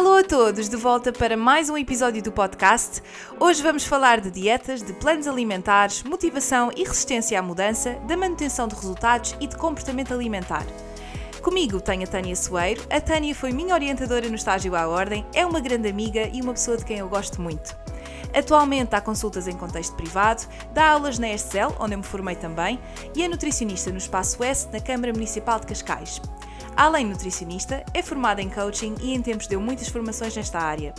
Alô a todos, de volta para mais um episódio do podcast. Hoje vamos falar de dietas, de planos alimentares, motivação e resistência à mudança, da manutenção de resultados e de comportamento alimentar. Comigo tenho a Tânia Soeiro. A Tânia foi minha orientadora no estágio à Ordem, é uma grande amiga e uma pessoa de quem eu gosto muito. Atualmente dá consultas em contexto privado, dá aulas na ESCEL, onde eu me formei também, e é nutricionista no Espaço S, na Câmara Municipal de Cascais. Além de nutricionista, é formada em coaching e em tempos deu muitas formações nesta área.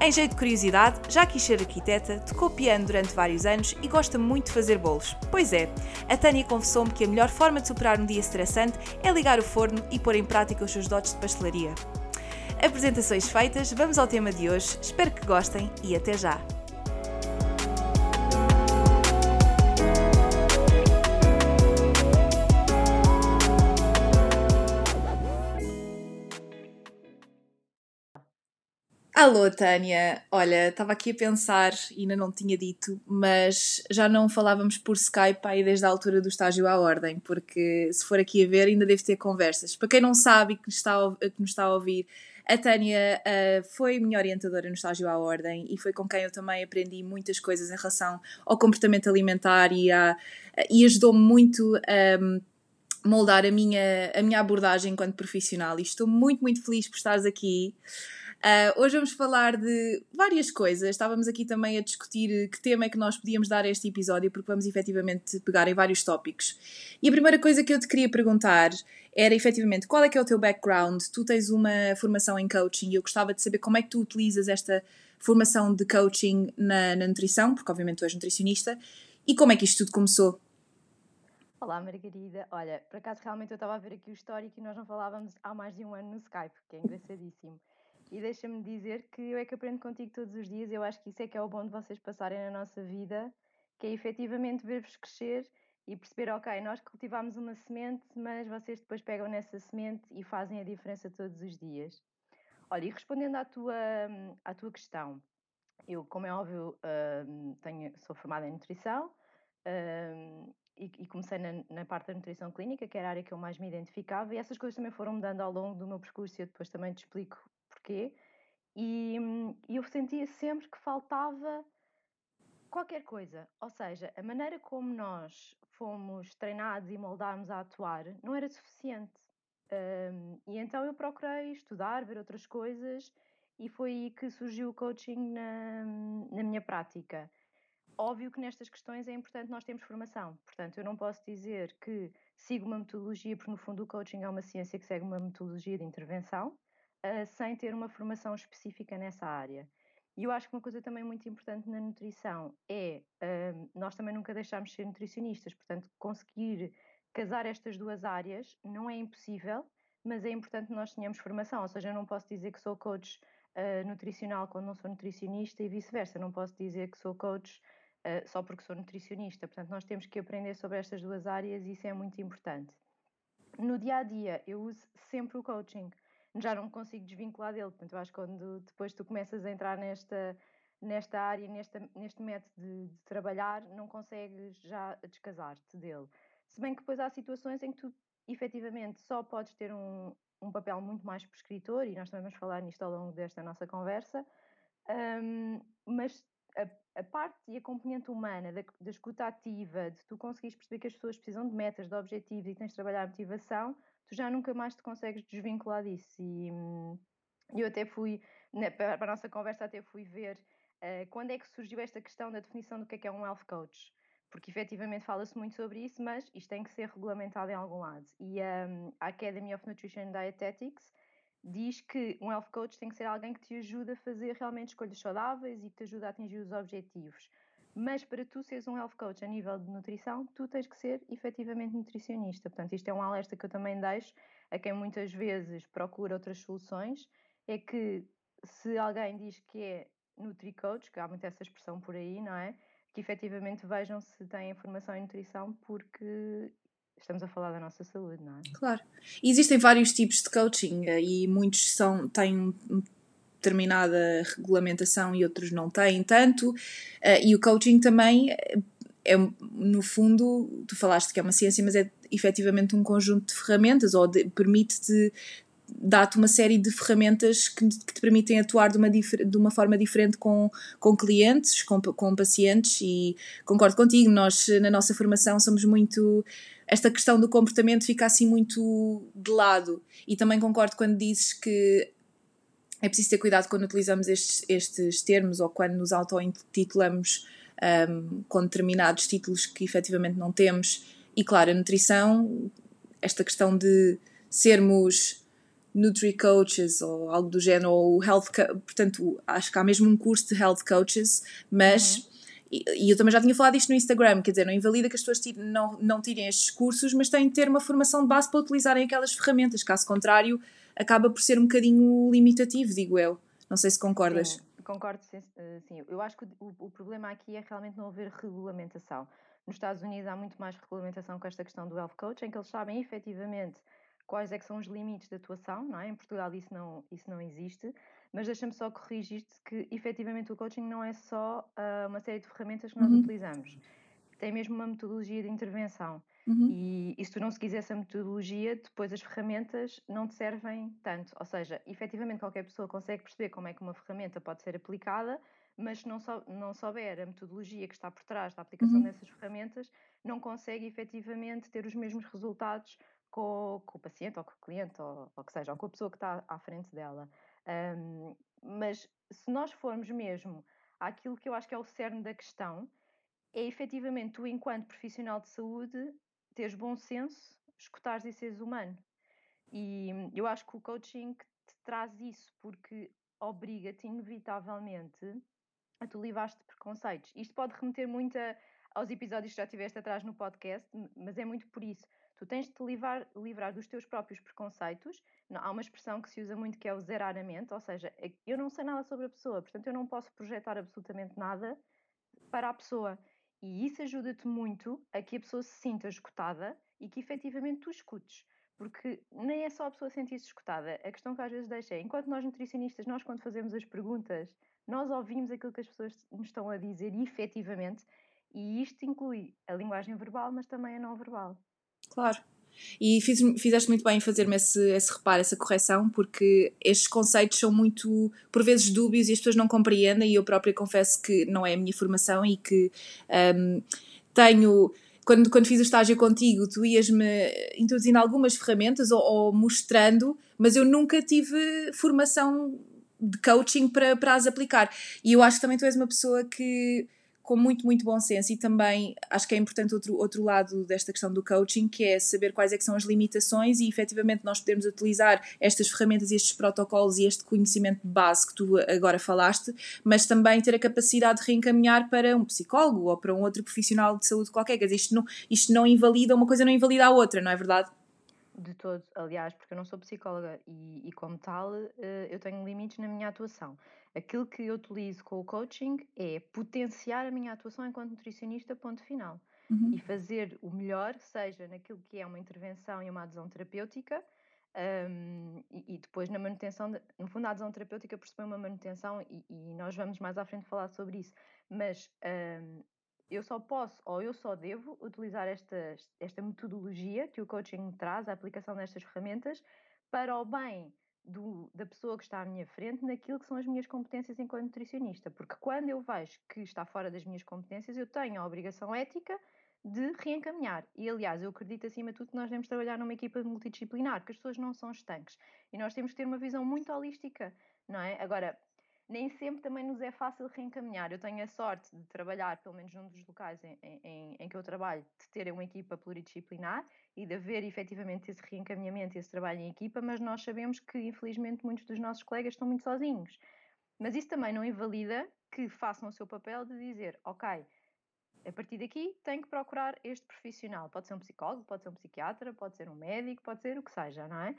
Em jeito de curiosidade, já quis ser arquiteta, tocou piano durante vários anos e gosta muito de fazer bolos. Pois é, a Tânia confessou-me que a melhor forma de superar um dia estressante é ligar o forno e pôr em prática os seus dotes de pastelaria. Apresentações feitas, vamos ao tema de hoje. Espero que gostem e até já! Alô, Tânia. Olha, estava aqui a pensar, e ainda não tinha dito, mas já não falávamos por Skype aí desde a altura do estágio à ordem, porque se for aqui a ver, ainda devo ter conversas. Para quem não sabe e que, está a, que nos está a ouvir, a Tânia uh, foi minha orientadora no estágio à ordem e foi com quem eu também aprendi muitas coisas em relação ao comportamento alimentar e, e ajudou-me muito a. Um, moldar a minha, a minha abordagem enquanto profissional e estou muito, muito feliz por estares aqui. Uh, hoje vamos falar de várias coisas. Estávamos aqui também a discutir que tema é que nós podíamos dar a este episódio, porque vamos efetivamente pegar em vários tópicos. E a primeira coisa que eu te queria perguntar era efetivamente qual é que é o teu background? Tu tens uma formação em coaching e eu gostava de saber como é que tu utilizas esta formação de coaching na, na nutrição, porque obviamente tu és nutricionista, e como é que isto tudo começou? Olá, Margarida. Olha, por acaso realmente eu estava a ver aqui o histórico e nós não falávamos há mais de um ano no Skype, que é engraçadíssimo. E deixa-me dizer que eu é que aprendo contigo todos os dias. Eu acho que isso é que é o bom de vocês passarem na nossa vida, que é efetivamente ver-vos crescer e perceber, ok, nós cultivamos uma semente, mas vocês depois pegam nessa semente e fazem a diferença todos os dias. Olha, e respondendo à tua, à tua questão, eu, como é óbvio, hum, tenho, sou formada em nutrição hum, e, comecei na, parte da nutrição clínica, que era a área que eu mais me identificava, e essas coisas também foram mudando ao longo do meu percurso e eu depois também te explico porquê. E, e eu sentia sempre que faltava qualquer coisa. Ou seja, a maneira como nós fomos treinados e moldámos a atuar não era suficiente. Um, e então eu procurei estudar, ver outras coisas e foi aí que surgiu o coaching na, na minha prática. Óbvio que nestas questões é importante nós termos formação, portanto, eu não posso dizer que sigo uma metodologia, porque no fundo o coaching é uma ciência que segue uma metodologia de intervenção, uh, sem ter uma formação específica nessa área. E eu acho que uma coisa também muito importante na nutrição é uh, nós também nunca deixarmos de ser nutricionistas, portanto, conseguir casar estas duas áreas não é impossível, mas é importante que nós tenhamos formação, ou seja, eu não posso dizer que sou coach uh, nutricional quando não sou nutricionista e vice-versa, não posso dizer que sou coach uh, só porque sou nutricionista, portanto, nós temos que aprender sobre estas duas áreas e isso é muito importante. No dia a dia, eu uso sempre o coaching já não consigo desvincular dele. Portanto, eu acho que quando depois tu começas a entrar nesta, nesta área, nesta, neste método de, de trabalhar, não consegues já descasar-te dele. Se bem que depois há situações em que tu efetivamente só podes ter um, um papel muito mais prescritor, e nós também vamos falar nisto ao longo desta nossa conversa, um, mas a, a, parte e a componente humana da, da escuta ativa, de tu conseguires perceber que as pessoas precisam de metas, de objetivos e tens de trabalhar a motivação, tu já nunca mais te consegues desvincular disso. E hum, eu até fui, né, para a nossa conversa, até fui ver uh, quando é que surgiu esta questão da definição do que é, que é um health coach. Porque efetivamente fala-se muito sobre isso, mas isto tem que ser regulamentado em algum lado. E um, a Academy of Nutrition and Dietetics diz que um health coach tem que ser alguém que te ajuda a fazer realmente escolhas saudáveis e que te ajuda a atingir os objetivos. Mas para tu seres um health coach a nível de nutrição, tu tens que ser efetivamente nutricionista. Portanto, isto é um alerta que eu também deixo a quem muitas vezes procura outras soluções, é que se alguém diz que é NutriCoach, que há muito essa expressão por aí, não é? Que efetivamente vejam se têm informação em nutrição, porque estamos a falar da nossa saúde, não é? Claro. Existem vários tipos de coaching eh, e muitos são, têm determinada regulamentação e outros não têm tanto. Eh, e o coaching também é, é, no fundo, tu falaste que é uma ciência, mas é efetivamente um conjunto de ferramentas ou permite-te dá-te uma série de ferramentas que, que, te permitem atuar de uma, de uma forma diferente com, com clientes, com, com pacientes e concordo contigo, nós na nossa formação somos muito esta questão do comportamento fica assim muito de lado e também concordo quando dizes que é preciso ter cuidado quando utilizamos estes, estes termos ou quando nos auto-intitulamos um, com determinados títulos que efetivamente não temos e claro, a nutrição esta questão de sermos Nutri-Coaches ou algo do género, ou Health, portanto, acho que há mesmo um curso de Health Coaches, mas. Uhum. E, e, eu também já tinha falado isto no Instagram, quer dizer, não invalida que as pessoas tirem, não, não tirem estes cursos, mas têm de ter uma formação de base para utilizarem aquelas ferramentas, caso contrário, acaba por ser um bocadinho limitativo, digo eu. Não sei se concordas. Sim, concordo, sim, eh, sim. Eu acho que o, o problema aqui é realmente não haver regulamentação. Nos Estados Unidos há muito mais regulamentação com esta questão do health coach, em que eles sabem efetivamente quais é que são os limites de atuação, não é? Em Portugal isso não, isso não existe, mas deixa-me só corrigir-te que efetivamente o coaching não é só uh, uma série de ferramentas que nós uhum. utilizamos, tem mesmo uma metodologia de intervenção. Uhum. E, e se tu não seguires essa metodologia, depois as ferramentas não te servem tanto. Ou seja, efetivamente qualquer pessoa consegue perceber como é que uma ferramenta pode ser aplicada, mas se não, sou, não souber a metodologia que está por trás da aplicação uhum. dessas ferramentas, não consegue efetivamente ter os mesmos resultados com, com, o paciente ou com o cliente ou, ou que seja, ou com a pessoa que está à frente dela. Um, mas se nós formos mesmo àquilo que eu acho que é o cerne da questão, é efetivamente tu, enquanto profissional de saúde, teres bom senso, escutares e seres humano. E eu acho que o coaching te traz isso, porque obriga-te inevitavelmente a tu livrar-te de preconceitos. Isto pode remeter muito a, aos episódios que já tiveste atrás no podcast, mas é muito por isso. Tu tens de te livrar, livrar dos teus próprios preconceitos. Há uma expressão que se usa muito que é o zerar a mente, ou seja, é eu não sei nada sobre a pessoa, portanto eu não posso projetar absolutamente nada para a pessoa. E isso ajuda-te muito a que a pessoa se sinta escutada e que efetivamente tu escutes. Porque nem é só a pessoa sentir-se escutada. A questão que às vezes deixa é, enquanto nós nutricionistas, nós quando fazemos as perguntas, nós ouvimos aquilo que as pessoas nos estão a dizer efetivamente, e isto inclui a linguagem verbal, mas também a não verbal. Claro. E fiz, fizeste muito bem em fazer-me esse, esse reparo, essa correção, porque estes conceitos são muito, por vezes, dúbios e as pessoas não compreendem. E eu própria confesso que não é a minha formação e que um, tenho. Quando, quando fiz o estágio contigo, tu ias-me introduzindo algumas ferramentas ou, ou, mostrando, mas eu nunca tive formação de coaching para, para as aplicar. E eu acho que também tu és uma pessoa que com muito, muito bom senso e também acho que é importante outro, outro lado desta questão do coaching, que é saber quais é são as limitações e efetivamente nós podemos utilizar estas ferramentas estes protocolos e este conhecimento de base que tu agora falaste, mas também ter a capacidade de reencaminhar para um psicólogo ou para um outro profissional de saúde qualquer. Quer dizer, isto não, isto não invalida, uma coisa não invalida a outra, não é verdade? De todo, aliás, porque eu não sou psicóloga e, e como tal, eh, eu tenho limites na minha atuação. Aquilo que eu utilizo com o coaching é potenciar a minha atuação enquanto nutricionista, ponto final. Uhum. E fazer o melhor, seja naquilo que é uma intervenção e uma adesão terapêutica, um, e, e, depois na manutenção, de, no fundo a adesão terapêutica percebe uma manutenção e, e, nós vamos mais à frente falar sobre isso, mas um, eu só posso ou eu só devo utilizar esta, esta metodologia que o coaching traz, a aplicação destas ferramentas, para o bem do, da pessoa que está à minha frente naquilo que são as minhas competências enquanto nutricionista. Porque quando eu vejo que está fora das minhas competências, eu tenho a obrigação ética de reencaminhar. E aliás, eu acredito acima de tudo que nós devemos trabalhar numa equipa multidisciplinar, porque as pessoas não são estanques. E nós temos que ter uma visão muito holística, não é? Agora, nem sempre também nos é fácil reencaminhar. Eu tenho a sorte de trabalhar, pelo menos num dos locais em, em, em que eu trabalho, de ter uma equipa pluridisciplinar e de haver efetivamente esse reencaminhamento, esse trabalho em equipa, mas nós sabemos que, infelizmente, muitos dos nossos colegas estão muito sozinhos. Mas isso também não invalida que façam o seu papel de dizer, ok, A partir daqui, tem que procurar este profissional. Pode ser um psicólogo, pode ser um psiquiatra, pode ser um médico, pode ser o que seja, não é?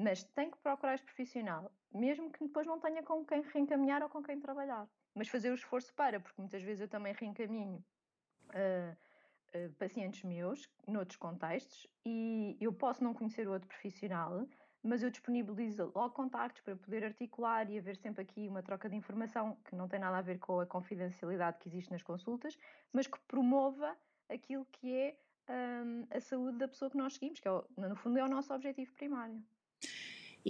Mas tem que procurar este profissional, mesmo que depois não tenha com quem reencaminhar ou com quem trabalhar. Mas fazer o esforço para, porque muitas vezes eu também reencaminho uh, uh, pacientes meus, noutros contextos, e eu posso não conhecer o outro profissional, mas eu disponibilizo logo contactos para poder articular e haver sempre aqui uma troca de informação que não tem nada a ver com a confidencialidade que existe nas consultas, mas que promova aquilo que é um, a saúde da pessoa que nós seguimos, que é, no fundo é o nosso objetivo primário.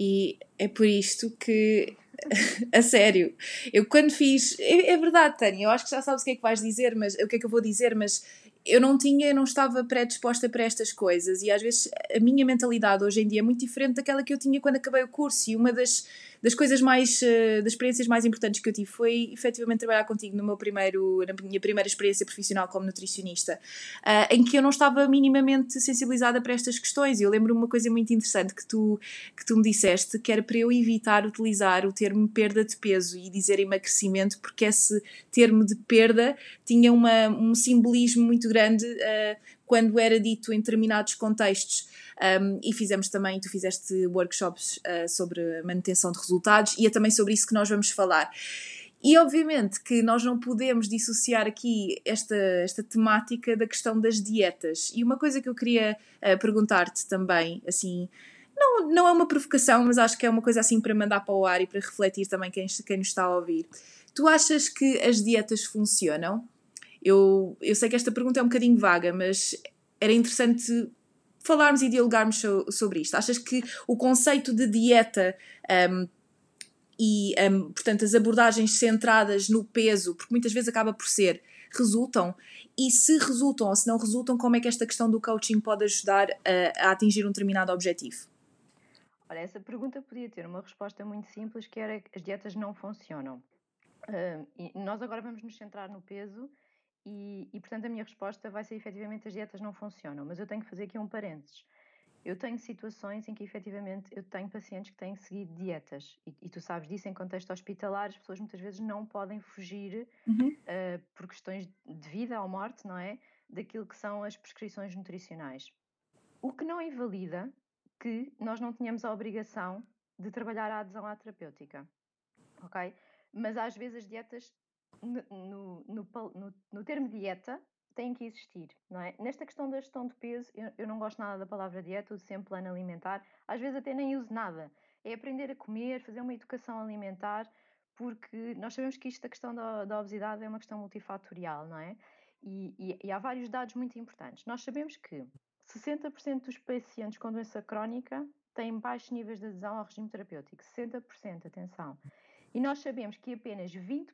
E é por isto que, a sério, eu quando fiz. É, é, verdade, Tânia, eu acho que já sabes o que é que vais dizer, mas o que é que eu vou dizer, mas eu não tinha, eu não estava predisposta para estas coisas e às vezes a minha mentalidade hoje em dia é muito diferente daquela que eu tinha quando acabei o curso e uma das das coisas mais, uh, das experiências mais importantes que eu tive foi efetivamente trabalhar contigo no meu primeiro, na minha primeira experiência profissional como nutricionista, uh, em que eu não estava minimamente sensibilizada para estas questões. E eu lembro-me uma coisa muito interessante que tu, que tu me disseste, que era para eu evitar utilizar o termo perda de peso e dizer emagrecimento, porque esse termo de perda tinha uma, um simbolismo muito grande uh, quando era dito em determinados contextos. Um, e fizemos também, tu fizeste workshops uh, sobre manutenção de resultados e é também sobre isso que nós vamos falar. E obviamente que nós não podemos dissociar aqui esta, esta temática da questão das dietas. E uma coisa que eu queria uh, perguntar-te também, assim, não, não é uma provocação, mas acho que é uma coisa assim para mandar para o ar e para refletir também quem, quem nos está a ouvir. Tu achas que as dietas funcionam? Eu, eu sei que esta pergunta é um bocadinho vaga, mas era interessante falarmos e dialogarmos so, sobre isto. Achas que o conceito de dieta um, e, um, portanto, as abordagens centradas no peso, porque muitas vezes acaba por ser, resultam? E se resultam ou se não resultam, como é que esta questão do coaching pode ajudar a, a atingir um determinado objetivo? Olha, essa pergunta podia ter uma resposta muito simples, que era as dietas não funcionam. Uh, nós agora vamos nos centrar no peso e, e, portanto, a minha resposta vai ser efetivamente as dietas não funcionam, mas eu tenho que fazer aqui um parênteses. Eu tenho situações em que efetivamente eu tenho pacientes que têm seguido dietas e, e tu sabes disso em contexto hospitalar, as pessoas muitas vezes não podem fugir uhum. uh, por questões de vida ou morte, não é? Daquilo que são as prescrições nutricionais. O que não invalida que nós não tenhamos a obrigação de trabalhar a adesão à terapêutica, ok? Mas às vezes as dietas no, no, no, no termo dieta tem que existir, não é? Nesta questão da gestão de peso, eu, eu, não gosto nada da palavra dieta, uso sempre plano alimentar, às vezes até nem uso nada. É aprender a comer, fazer uma educação alimentar, porque nós sabemos que isto, a questão da, da obesidade, é uma questão multifatorial, não é? E, e, e há vários dados muito importantes. Nós sabemos que 60% dos pacientes com doença crónica têm baixos níveis de adesão ao regime terapêutico. 60%, atenção. E nós sabemos que apenas 20%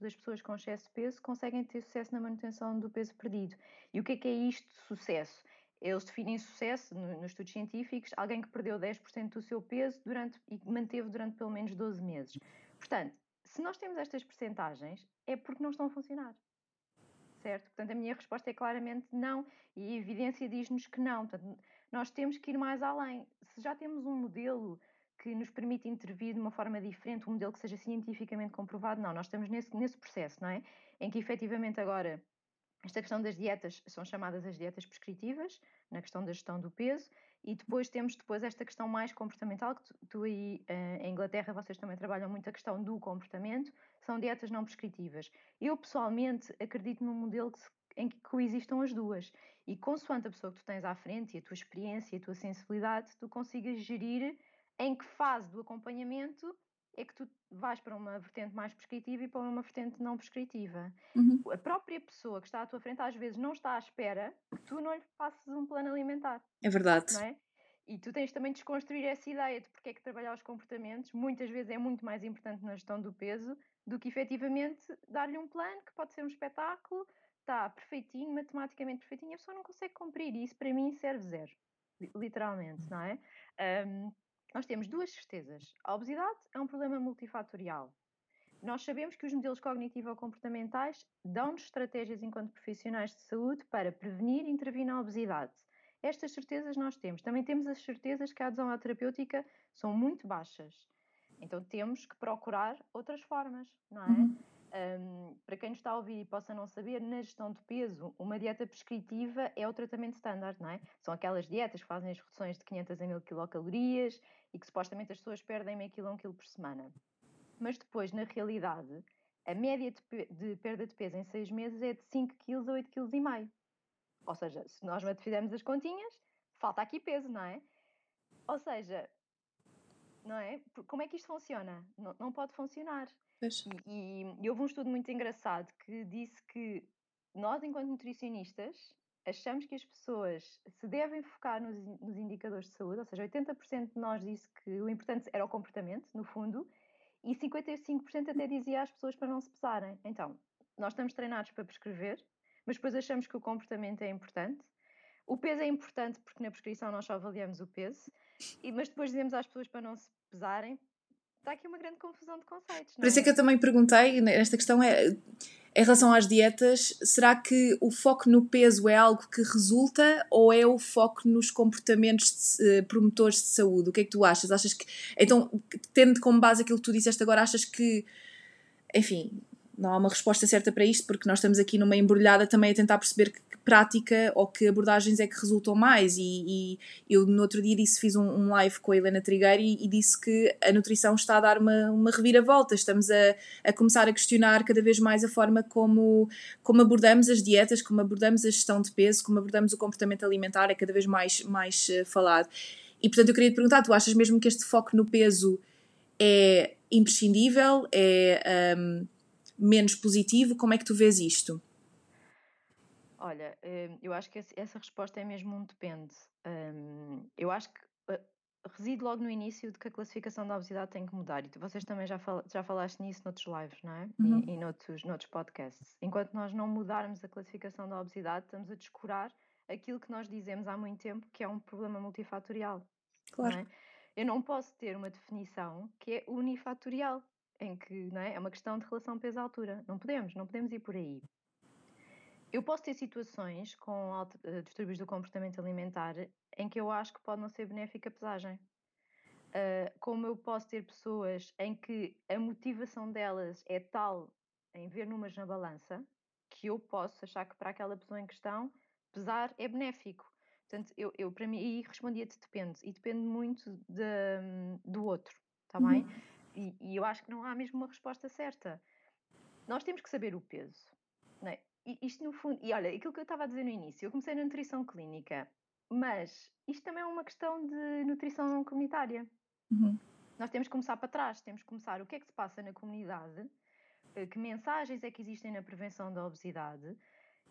das pessoas com excesso de peso conseguem ter sucesso na manutenção do peso perdido. E o que é que é isto de sucesso? Eles definem sucesso, nos estudos científicos, alguém que perdeu 10% do seu peso durante, e manteve durante pelo menos 12 meses. Portanto, se nós temos estas percentagens, é porque não estão a funcionar. Certo? Portanto, a minha resposta é claramente não, e a evidência diz-nos que não. Portanto, nós temos que ir mais além. Se já temos um modelo que nos permite intervir de uma forma diferente, um modelo que seja cientificamente comprovado. Não, nós estamos nesse, nesse processo, não é? Em que efetivamente agora esta questão das dietas são chamadas as dietas prescritivas, na questão da gestão do peso, e depois temos depois esta questão mais comportamental, que tu, tu aí uh, em Inglaterra vocês também trabalham muito a questão do comportamento, são dietas não prescritivas. Eu pessoalmente acredito num modelo que se, em que coexistam as duas, e consoante a pessoa que tu tens à frente, e a tua experiência, e a tua sensibilidade, tu consigas gerir em que fase do acompanhamento é que tu vais para uma vertente mais prescritiva e para uma vertente não prescritiva. Uhum. A própria pessoa que está à tua frente às vezes não está à espera que tu não lhe passes um plano alimentar. É verdade. É? E tu tens também de desconstruir essa ideia de porque é que trabalhar os comportamentos muitas vezes é muito mais importante na gestão do peso do que efetivamente dar-lhe um plano que pode ser um espetáculo, está perfeitinho, matematicamente perfeitinho, a pessoa não consegue cumprir e isso para mim serve zero, literalmente, não é? Um, nós temos duas certezas. A obesidade é um problema multifatorial. Nós sabemos que os modelos cognitivo-comportamentais dão-nos estratégias enquanto profissionais de saúde para prevenir e intervir na obesidade. Estas certezas nós temos. Também temos as certezas que a adesão à terapêutica são muito baixas. Então temos que procurar outras formas, não é? Uhum. Um, para quem nos está a ouvir e possa não saber, na gestão de peso, uma dieta prescritiva é o tratamento standard, não é? São aquelas dietas que fazem as reduções de 500 a 1000 quilocalorias e que supostamente as pessoas perdem meio quilo a um quilo por semana. Mas depois, na realidade, a média de, de perda de peso em 6 meses é de 5 kg a 8 kg e meio. Ou seja, se nós fizermos as continhas, falta aqui peso, não é? Ou seja, não é? Como é que isto funciona? Não, não pode funcionar. E, e, houve um estudo muito engraçado que disse que nós, enquanto nutricionistas, achamos que as pessoas se devem focar nos, nos indicadores de saúde, ou seja, 80% de nós disse que o importante era o comportamento, no fundo, e 55% até dizia às pessoas para não se pesarem. Então, nós estamos treinados para prescrever, mas depois achamos que o comportamento é importante. O peso é importante porque na prescrição nós só avaliamos o peso, mas depois dizemos às pessoas para não se pesarem está aqui uma grande confusão de conceitos. Por isso é? é que eu também perguntei, nesta questão é, em relação às dietas, será que o foco no peso é algo que resulta ou é o foco nos comportamentos de, uh, promotores de saúde? O que é que tu achas? Achas que, então, tendo como base aquilo que tu disseste agora, achas que, enfim, não há uma resposta certa para isto, porque nós estamos aqui numa embrulhada também a tentar perceber que, prática ou que abordagens é que resultam mais. E, e, eu no outro dia disse, fiz um, um live com a Helena Trigueiro e, e, disse que a nutrição está a dar uma, uma reviravolta. Estamos a, a começar a questionar cada vez mais a forma como, como abordamos as dietas, como abordamos a gestão de peso, como abordamos o comportamento alimentar, é cada vez mais, mais uh, falado. E portanto eu queria te perguntar, tu achas mesmo que este foco no peso é imprescindível? É. Um, menos positivo? Como é que tu vês isto? Olha, hum, eu acho que essa resposta é mesmo um depende. Hum, eu acho que uh, reside logo no início de que a classificação da obesidade tem que mudar. E vocês também já, fal já falaste nisso noutros lives, não é? Uhum. E, e noutros, noutros podcasts. Enquanto nós não mudarmos a classificação da obesidade, estamos a descurar aquilo que nós dizemos há muito tempo que é um problema multifatorial. Claro. Não é? Eu não posso ter uma definição que é unifatorial em que não é? é uma questão de relação peso-altura. Não podemos, não podemos ir por aí. Eu posso ter situações com uh, distúrbios do comportamento alimentar em que eu acho que pode não ser benéfica a pesagem. Uh, como eu posso ter pessoas em que a motivação delas é tal em ver números na balança que eu posso achar que para aquela pessoa em questão pesar é benéfico. Portanto, eu, eu para mim, e respondia-te depende, e depende muito de, do outro, está uhum. E, e, eu acho que não há mesmo uma resposta certa. Nós temos que saber o peso. Não é? e isto no fundo, e olha, aquilo que eu estava a dizer no início, eu comecei na nutrição clínica, mas isto também é uma questão de nutrição comunitária. Uhum. Nós temos que começar para trás, temos que começar o que é que se passa na comunidade, eh, que mensagens é que existem na prevenção da obesidade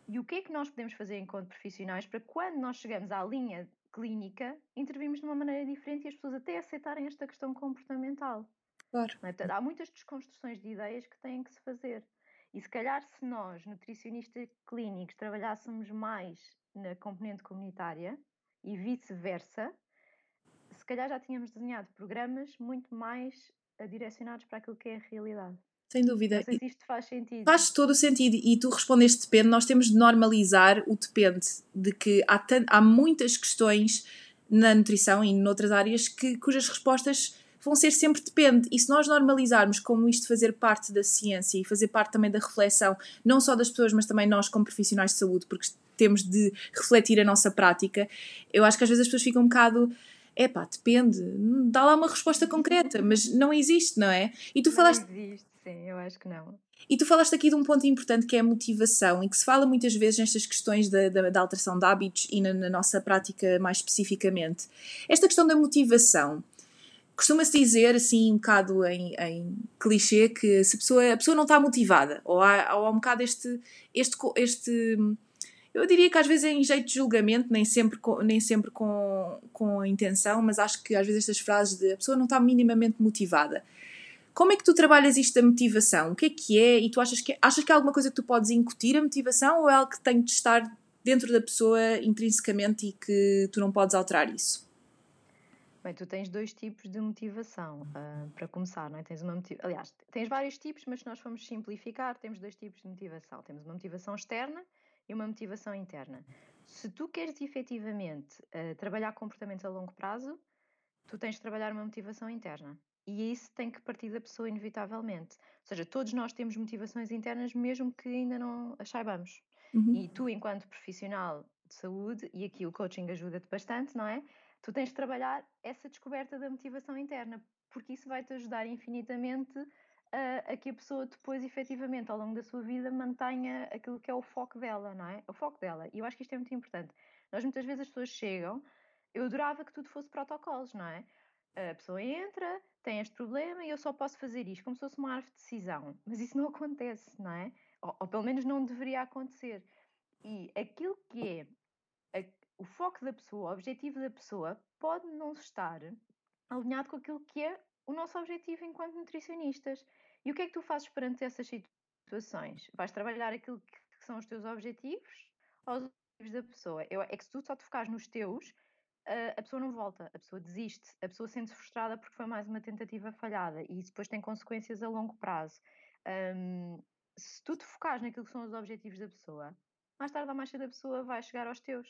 e o que é que nós podemos fazer enquanto profissionais para quando nós chegamos à linha clínica intervirmos de uma maneira diferente e as pessoas até aceitarem esta questão comportamental. Claro. É? há muitas desconstruções de ideias que têm que se fazer. E se calhar, se nós, nutricionistas clínicos, trabalhássemos mais na componente comunitária e vice-versa, se calhar já tínhamos desenhado programas muito mais direcionados para aquilo que é a realidade. Sem dúvida. Não sei se isto faz sentido. Faz todo o sentido. E tu respondeste depende. Nós temos de normalizar o depende. De que há, há muitas questões na nutrição e noutras áreas que, cujas respostas vão ser sempre depende. E se nós normalizarmos como isto fazer parte da ciência e fazer parte também da reflexão, não só das pessoas, mas também nós como profissionais de saúde, porque temos de refletir a nossa prática, eu acho que às vezes as pessoas ficam um bocado é pá, depende, dá lá uma resposta concreta, mas não existe, não é? E tu falaste. Não existe, sim, eu acho que não. E tu falaste aqui de um ponto importante que é a motivação e que se fala muitas vezes nestas questões da, da, da alteração de hábitos e na, na, nossa prática mais especificamente. Esta questão da motivação costuma-se dizer, assim, um bocado em, em, clichê, que se a pessoa, a pessoa não está motivada, ou há, ou há um bocado este, este, este. Eu diria que às vezes é em jeito de julgamento, nem sempre, com, nem sempre com, com intenção, mas acho que às vezes estas frases de a pessoa não está minimamente motivada. Como é que tu trabalhas isto da motivação? O que é que é? E tu achas que, achas que é alguma coisa que tu podes incutir a motivação ou é algo que tem de estar dentro da pessoa intrinsecamente e que tu não podes alterar isso? Bem, tu tens dois tipos de motivação, uh, para começar, não é? Tens uma motiv... Aliás, tens vários tipos, mas se nós formos simplificar, temos dois tipos de motivação. Temos uma motivação externa e uma motivação interna. Se tu queres efetivamente uh, trabalhar comportamentos a longo prazo, tu tens de trabalhar uma motivação interna. E isso tem que partir da pessoa, inevitavelmente. Ou seja, todos nós temos motivações internas, mesmo que ainda não as saibamos. Uhum. E tu, enquanto profissional de saúde, e aqui o coaching ajuda-te bastante, não é? Tu tens de trabalhar essa descoberta da motivação interna, porque isso vai te ajudar infinitamente a, a, que a pessoa depois, efetivamente, ao longo da sua vida, mantenha aquilo que é o foco dela, não é? O foco dela. E eu acho que isto é muito importante. Nós muitas vezes as pessoas chegam, eu adorava que tudo fosse protocolos, não é? A pessoa entra, tem este problema e eu só posso fazer isto, como se fosse uma árvore de decisão. Mas isso não acontece, não é? Ou, ou pelo menos não deveria acontecer. E aquilo que é o foco da pessoa, o objetivo da pessoa, pode não estar alinhado com aquilo que é o nosso objetivo enquanto nutricionistas. E o que é que tu fazes perante essas situações? Vais trabalhar aquilo que, são os teus objetivos ou os objetivos da pessoa? Eu, é que se tu só te focares nos teus, a pessoa não volta, a pessoa desiste, a pessoa sente-se frustrada porque foi mais uma tentativa falhada e isso depois tem consequências a longo prazo. Um, se tu te focares naquilo que são os objetivos da pessoa, mais tarde ou mais cedo a pessoa vai chegar aos teus,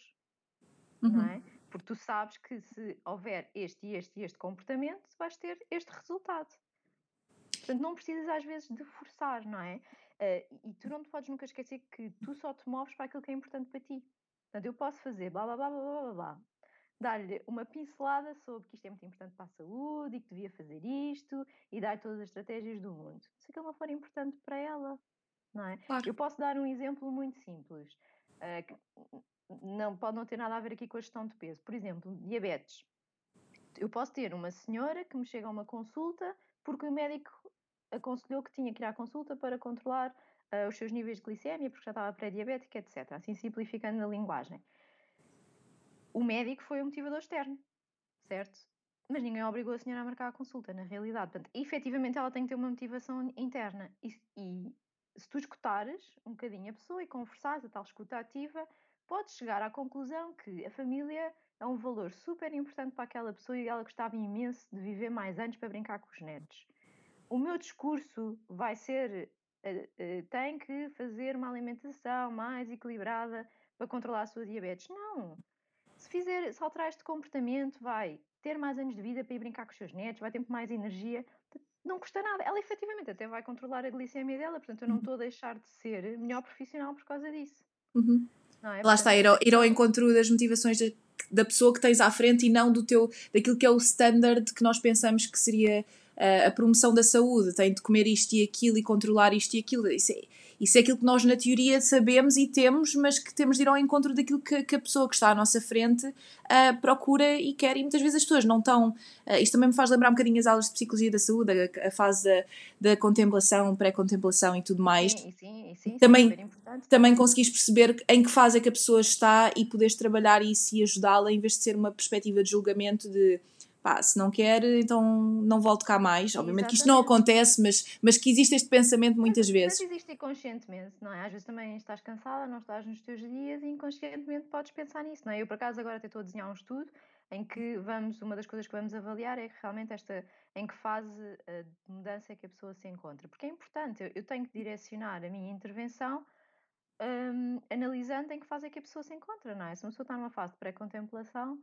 uhum. não é? Porque tu sabes que se houver este e este e este comportamento, vais ter este resultado. Portanto, não precisas às vezes de forçar, não é? Uh, e tu não te podes nunca esquecer que tu só te moves para aquilo que é importante para ti. Portanto, eu posso fazer blá blá blá blá blá blá, dar-lhe uma pincelada sobre que isto é muito importante para a saúde e que devia fazer isto e dar todas as estratégias do mundo. Se aquilo não for importante para ela, não é? Claro. Eu posso dar um exemplo muito simples, uh, não, pode não ter nada a ver aqui com a gestão de peso. Por exemplo, diabetes. Eu posso ter uma senhora que me chega a uma consulta porque o médico aconselhou que tinha que ir à consulta para controlar uh, os seus níveis de glicemia porque já estava pré-diabética, etc. Assim simplificando a linguagem o médico foi o motivador externo, certo? Mas ninguém obrigou a senhora a marcar a consulta, na realidade. Portanto, efetivamente ela tem que ter uma motivação interna. E, e se tu escutares um bocadinho a pessoa e conversares, a tal escuta ativa, podes chegar à conclusão que a família é um valor super importante para aquela pessoa e ela gostava imenso de viver mais anos para brincar com os netos. O meu discurso vai ser: uh, uh, tem que fazer uma alimentação mais equilibrada para controlar a sua diabetes. Não! se fizer, se alterar este comportamento, vai ter mais anos de vida para ir brincar com os seus netos, vai ter mais energia, não custa nada. Ela efetivamente até vai controlar a glicemia dela, portanto eu não uhum. estou a deixar de ser melhor profissional por causa disso. Uhum. É? Lá está, ir ao, ir ao encontro das motivações da, da pessoa que tens à frente e não do teu, daquilo que é o standard que nós pensamos que seria a promoção da saúde. Tem de comer isto e aquilo e controlar isto e aquilo. Isso é, isso é aquilo que nós, na teoria, sabemos e temos, mas que temos de ir ao encontro daquilo que, que a pessoa que está à nossa frente uh, procura e quer. E muitas vezes as pessoas não estão. Uh, isto também me faz lembrar um bocadinho as aulas de psicologia da saúde, a, a fase da, da contemplação, pré-contemplação e tudo mais. Sim, sim, sim, também, também conseguis perceber em que fase é que a pessoa está e poderes trabalhar isso e ajudá-la em vez de ser uma perspectiva de julgamento de pá, se não quer, então não volto cá mais. Obviamente Exatamente. que isto não acontece, mas, mas que existe este pensamento muitas mas, vezes. Mas existe inconscientemente, não é? Às vezes também estás cansada, não estás nos teus dias e inconscientemente podes pensar nisso, não é? Eu por acaso agora até estou a desenhar um estudo em que vamos, uma das coisas que vamos avaliar é realmente esta, em que fase uh, de mudança é que a pessoa se encontra. Porque é importante, eu, eu tenho que direcionar a minha intervenção um, analisando em que fase é que a pessoa se encontra, não é? Se uma pessoa está numa fase de pré-contemplação,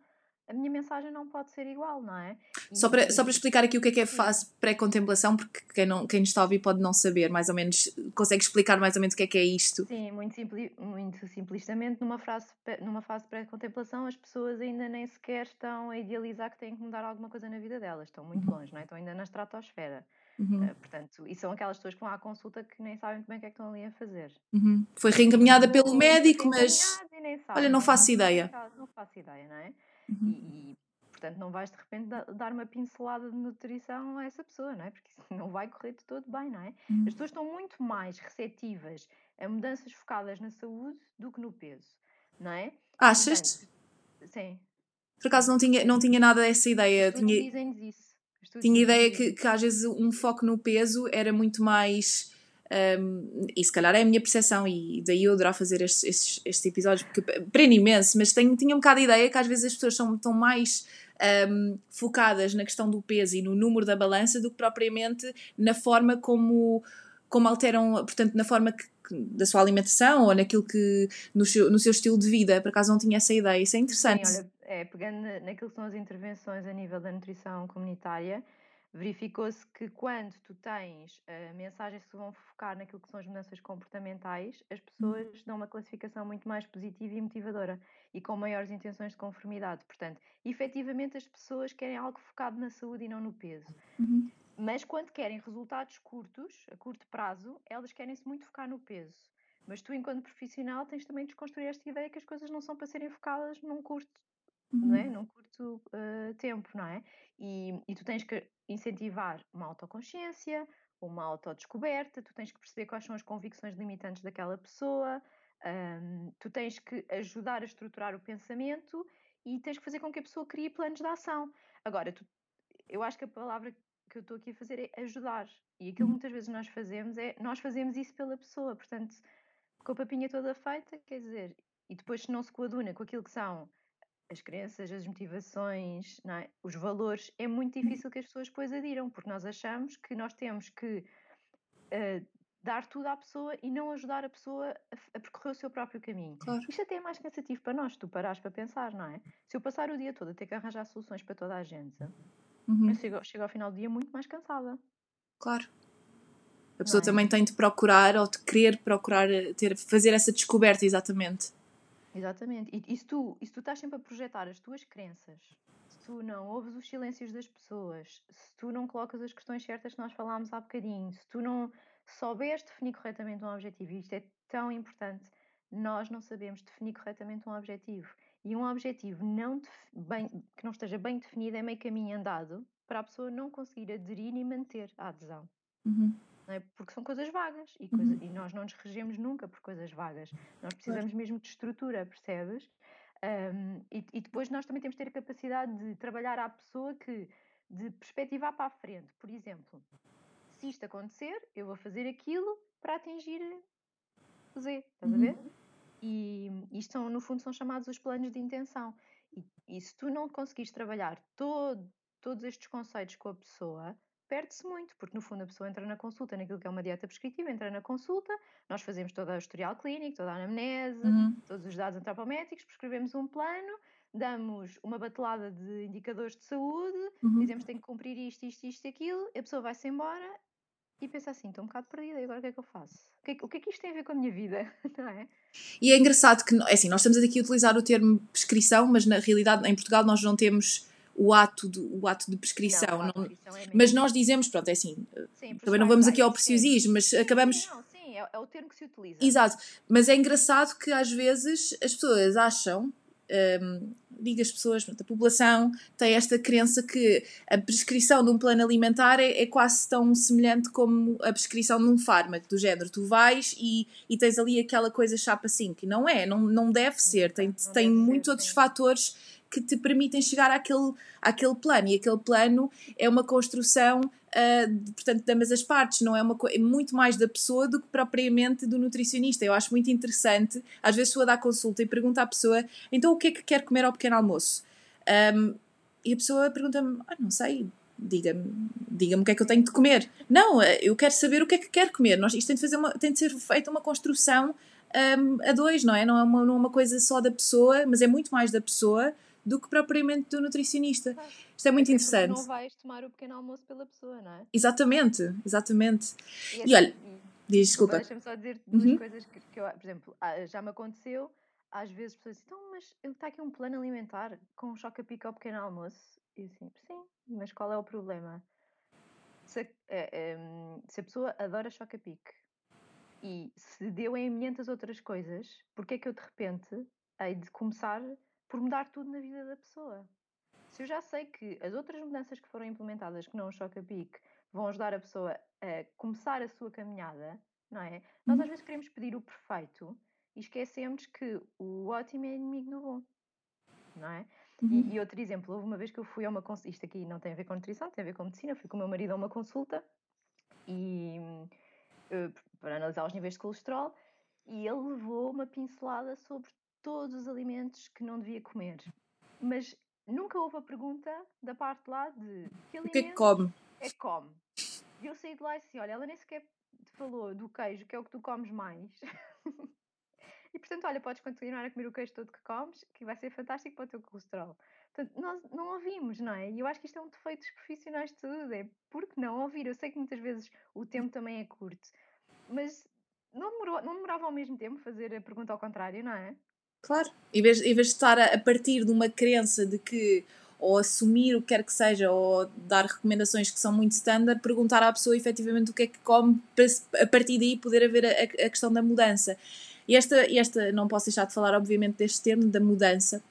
a minha mensagem não pode ser igual, não é? E, só, para, só para explicar aqui o que é que é fase pré-contemplação, porque quem, não, quem nos está a ouvir pode não saber, mais ou menos, consegue explicar mais ou menos o que é que é isto? Sim, muito, simpli, muito simplistamente, numa, frase, numa fase pré-contemplação, as pessoas ainda nem sequer estão a idealizar que têm que mudar alguma coisa na vida delas, estão muito uhum. longe, não é? Estão ainda na estratosfera. Uhum. Uh, portanto, e são aquelas pessoas que vão à consulta que nem sabem muito bem o que é que estão ali a fazer. Uhum. Foi reencaminhada pelo médico, mas. Olha, não faço ideia. Não faço ideia, não é? Uhum. E, e, portanto, não vais de repente dar uma pincelada de nutrição a essa pessoa, não é? Porque isso não vai correr de todo bem, não é? Uhum. As pessoas estão muito mais receptivas a mudanças focadas na saúde do que no peso, não é? Achas? Portanto, sim. Por acaso não tinha, não tinha nada dessa ideia. Tinha, dizem-nos isso. Tinha ideia que, que às vezes um foco no peso era muito mais um, e se calhar é a minha percepção, e daí eu adorar fazer estes, estes, estes episódios, porque prendo imenso, mas tenho, tinha um bocado a ideia que às vezes as pessoas são, estão mais um, focadas na questão do peso e no número da balança do que propriamente na forma como, como alteram, portanto, na forma que, da sua alimentação ou naquilo que no seu, no seu estilo de vida. Por acaso não tinha essa ideia, isso é interessante. Sim, olha, é, pegando naquilo que são as intervenções a nível da nutrição comunitária verificou-se que quando tu tens uh, mensagens que se vão focar naquilo que são as mudanças comportamentais, as pessoas uhum. dão uma classificação muito mais positiva e motivadora e com maiores intenções de conformidade. Portanto, efetivamente as pessoas querem algo focado na saúde e não no peso. Uhum. Mas quando querem resultados curtos, a curto prazo, elas querem-se muito focar no peso. Mas tu, enquanto profissional, tens também de desconstruir esta ideia que as coisas não são para serem focadas num curto, uhum. não é? Uhum. num curto uh, tempo, não é? E, e tu tens que incentivar uma autoconsciência, uma autodescoberta, tu tens que perceber quais são as convicções limitantes daquela pessoa, um, tu tens que ajudar a estruturar o pensamento e tens que fazer com que a pessoa crie planos de ação. Agora, tu, eu acho que a palavra que eu estou aqui a fazer é ajudar. E aquilo que uhum. muitas vezes nós fazemos é nós fazemos isso pela pessoa, portanto, com a papinha toda feita, quer dizer, e depois se não se coaduna com aquilo que são as crenças, as motivações, é? os valores, é muito difícil que as pessoas depois adiram, porque nós achamos que nós temos que uh, dar tudo à pessoa e não ajudar a pessoa a, a percorrer o seu próprio caminho. Claro. Isto até é mais cansativo para nós, tu parares para pensar, não é? Se eu passar o dia todo a ter que arranjar soluções para toda a gente, uhum. eu chego, chego ao final do dia muito mais cansada. Claro. A pessoa é? também tem de procurar ou de querer procurar ter, fazer essa descoberta, exatamente. Exatamente. E, e, se, tu, e se tu estás sempre a projetar as tuas crenças, se tu não ouves os silêncios das pessoas, se tu não colocas as questões certas que nós falámos há bocadinho, se tu não souberes definir corretamente um objetivo, e isto é tão importante, nós não sabemos definir corretamente um objetivo. E um objetivo não bem, que não esteja bem definido é meio caminho andado para a pessoa não conseguir aderir e manter a adesão. Uhum é? porque são coisas vagas e, coisa, uhum. e, nós não nos regemos nunca por coisas vagas. Nós precisamos claro. mesmo de estrutura, percebes? Um, e, e, depois nós também temos de ter a capacidade de trabalhar à pessoa que, de perspectivar para a frente. Por exemplo, se isto acontecer, eu vou fazer aquilo para atingir Z, estás uhum. a ver? Uhum. E isto são, no fundo, são chamados os planos de intenção. E, e se tu não conseguires trabalhar todo, todos estes conceitos com a pessoa, perde-se muito, porque no fundo a pessoa entra na consulta naquilo que é uma dieta prescritiva, entra na consulta, nós fazemos todo o historial clínico, toda a anamnese, uhum. todos os dados antropométricos, prescrevemos um plano, damos uma batelada de indicadores de saúde, uhum. dizemos que tem que cumprir isto, isto, isto e aquilo, a pessoa vai-se embora e pensa assim, estou um bocado perdida, e agora o que é que eu faço? O que é, o que, é que isto tem a ver com a minha vida? Não é? E é engraçado que, é assim, nós estamos aqui a utilizar o termo prescrição, mas na realidade em Portugal nós não temos o ato de, o ato de prescrição. Não, prescrição é mas nós dizemos, pronto, é assim, sim, também não vamos aqui ao preciosismo, mas acabamos. Não, sim, é, é, o termo que se utiliza. Exato, mas é engraçado que às vezes as pessoas acham. Um, digo as pessoas, a população tem esta crença que a prescrição de um plano alimentar é, é, quase tão semelhante como a prescrição de um fármaco, do género. Tu vais e, e tens ali aquela coisa chapa 5. E não é, não, não deve ser. Tem, não tem muitos outros sim. fatores que te permitem chegar àquele, àquele plano. E aquele plano é uma construção, uh, portanto, de ambas as partes, não é uma é muito mais da pessoa do que propriamente do nutricionista. Eu acho muito interessante, às vezes, estou a dar consulta e pergunto à pessoa: então o que é que quer comer ao pequeno almoço? Um, e a pessoa pergunta-me: ah, não sei, diga-me diga o que é que eu tenho de comer. Não, eu quero saber o que é que quero comer. Nós, isto tem de, fazer uma, tem de ser feita uma construção um, a dois, não é? Não é uma, não é uma coisa só da pessoa, mas é muito mais da pessoa do que propriamente do nutricionista. Isto é muito interessante. Não vais tomar o pequeno almoço pela pessoa, não é? Exatamente, exatamente. E, assim, e olha, diz, desculpa. Deixa-me só dizer duas uhum. coisas que, que, eu, por exemplo, ah, já me aconteceu, às vezes pessoas dizem, então, mas está aqui um plano alimentar com um choque-a-pico ao pequeno almoço. E eu assim, sim, mas qual é o problema? Se a, é, é, se a pessoa adora choque-a-pique e se deu em milhentas outras coisas, porque é que eu de repente hei de começar por mudar tudo na vida da pessoa. Se eu já sei que as outras mudanças que foram implementadas, que não o choque a pique, vão ajudar a pessoa a começar a sua caminhada, não é? Nós às uhum. vezes queremos pedir o perfeito e esquecemos que o ótimo é inimigo do bom, não é? Uhum. E, e, outro exemplo, houve uma vez que eu fui a uma consulta, isto aqui não tem a ver com nutrição, tem a ver com medicina, fui com o meu marido a uma consulta e uh, para analisar os níveis de colesterol e ele levou uma pincelada sobre todos os alimentos que não devia comer. Mas nunca houve a pergunta da parte lá de que o que é que come? É que come. E eu saí de lá e assim, olha, ela nem sequer falou do queijo, que é o que tu comes mais. E portanto, olha, podes continuar a comer o queijo todo que comes, que vai ser fantástico para o teu colesterol. Portanto, nós não ouvimos, não é? E eu acho que isto é um defeito dos profissionais de saúde. É porque não ouvir? Eu sei que muitas vezes o tempo também é curto, mas não, demorou, não demorava ao mesmo tempo fazer a pergunta ao contrário, não é? Claro. Em vez, em vez de estar a, a partir de uma crença de que ou assumir o que quer que seja, ou dar recomendações que são muito standard, perguntar à pessoa efetivamente o que é que come, para a partir daí poder haver a, a questão da mudança. E esta, esta, não posso deixar de falar, obviamente, deste termo, da mudança.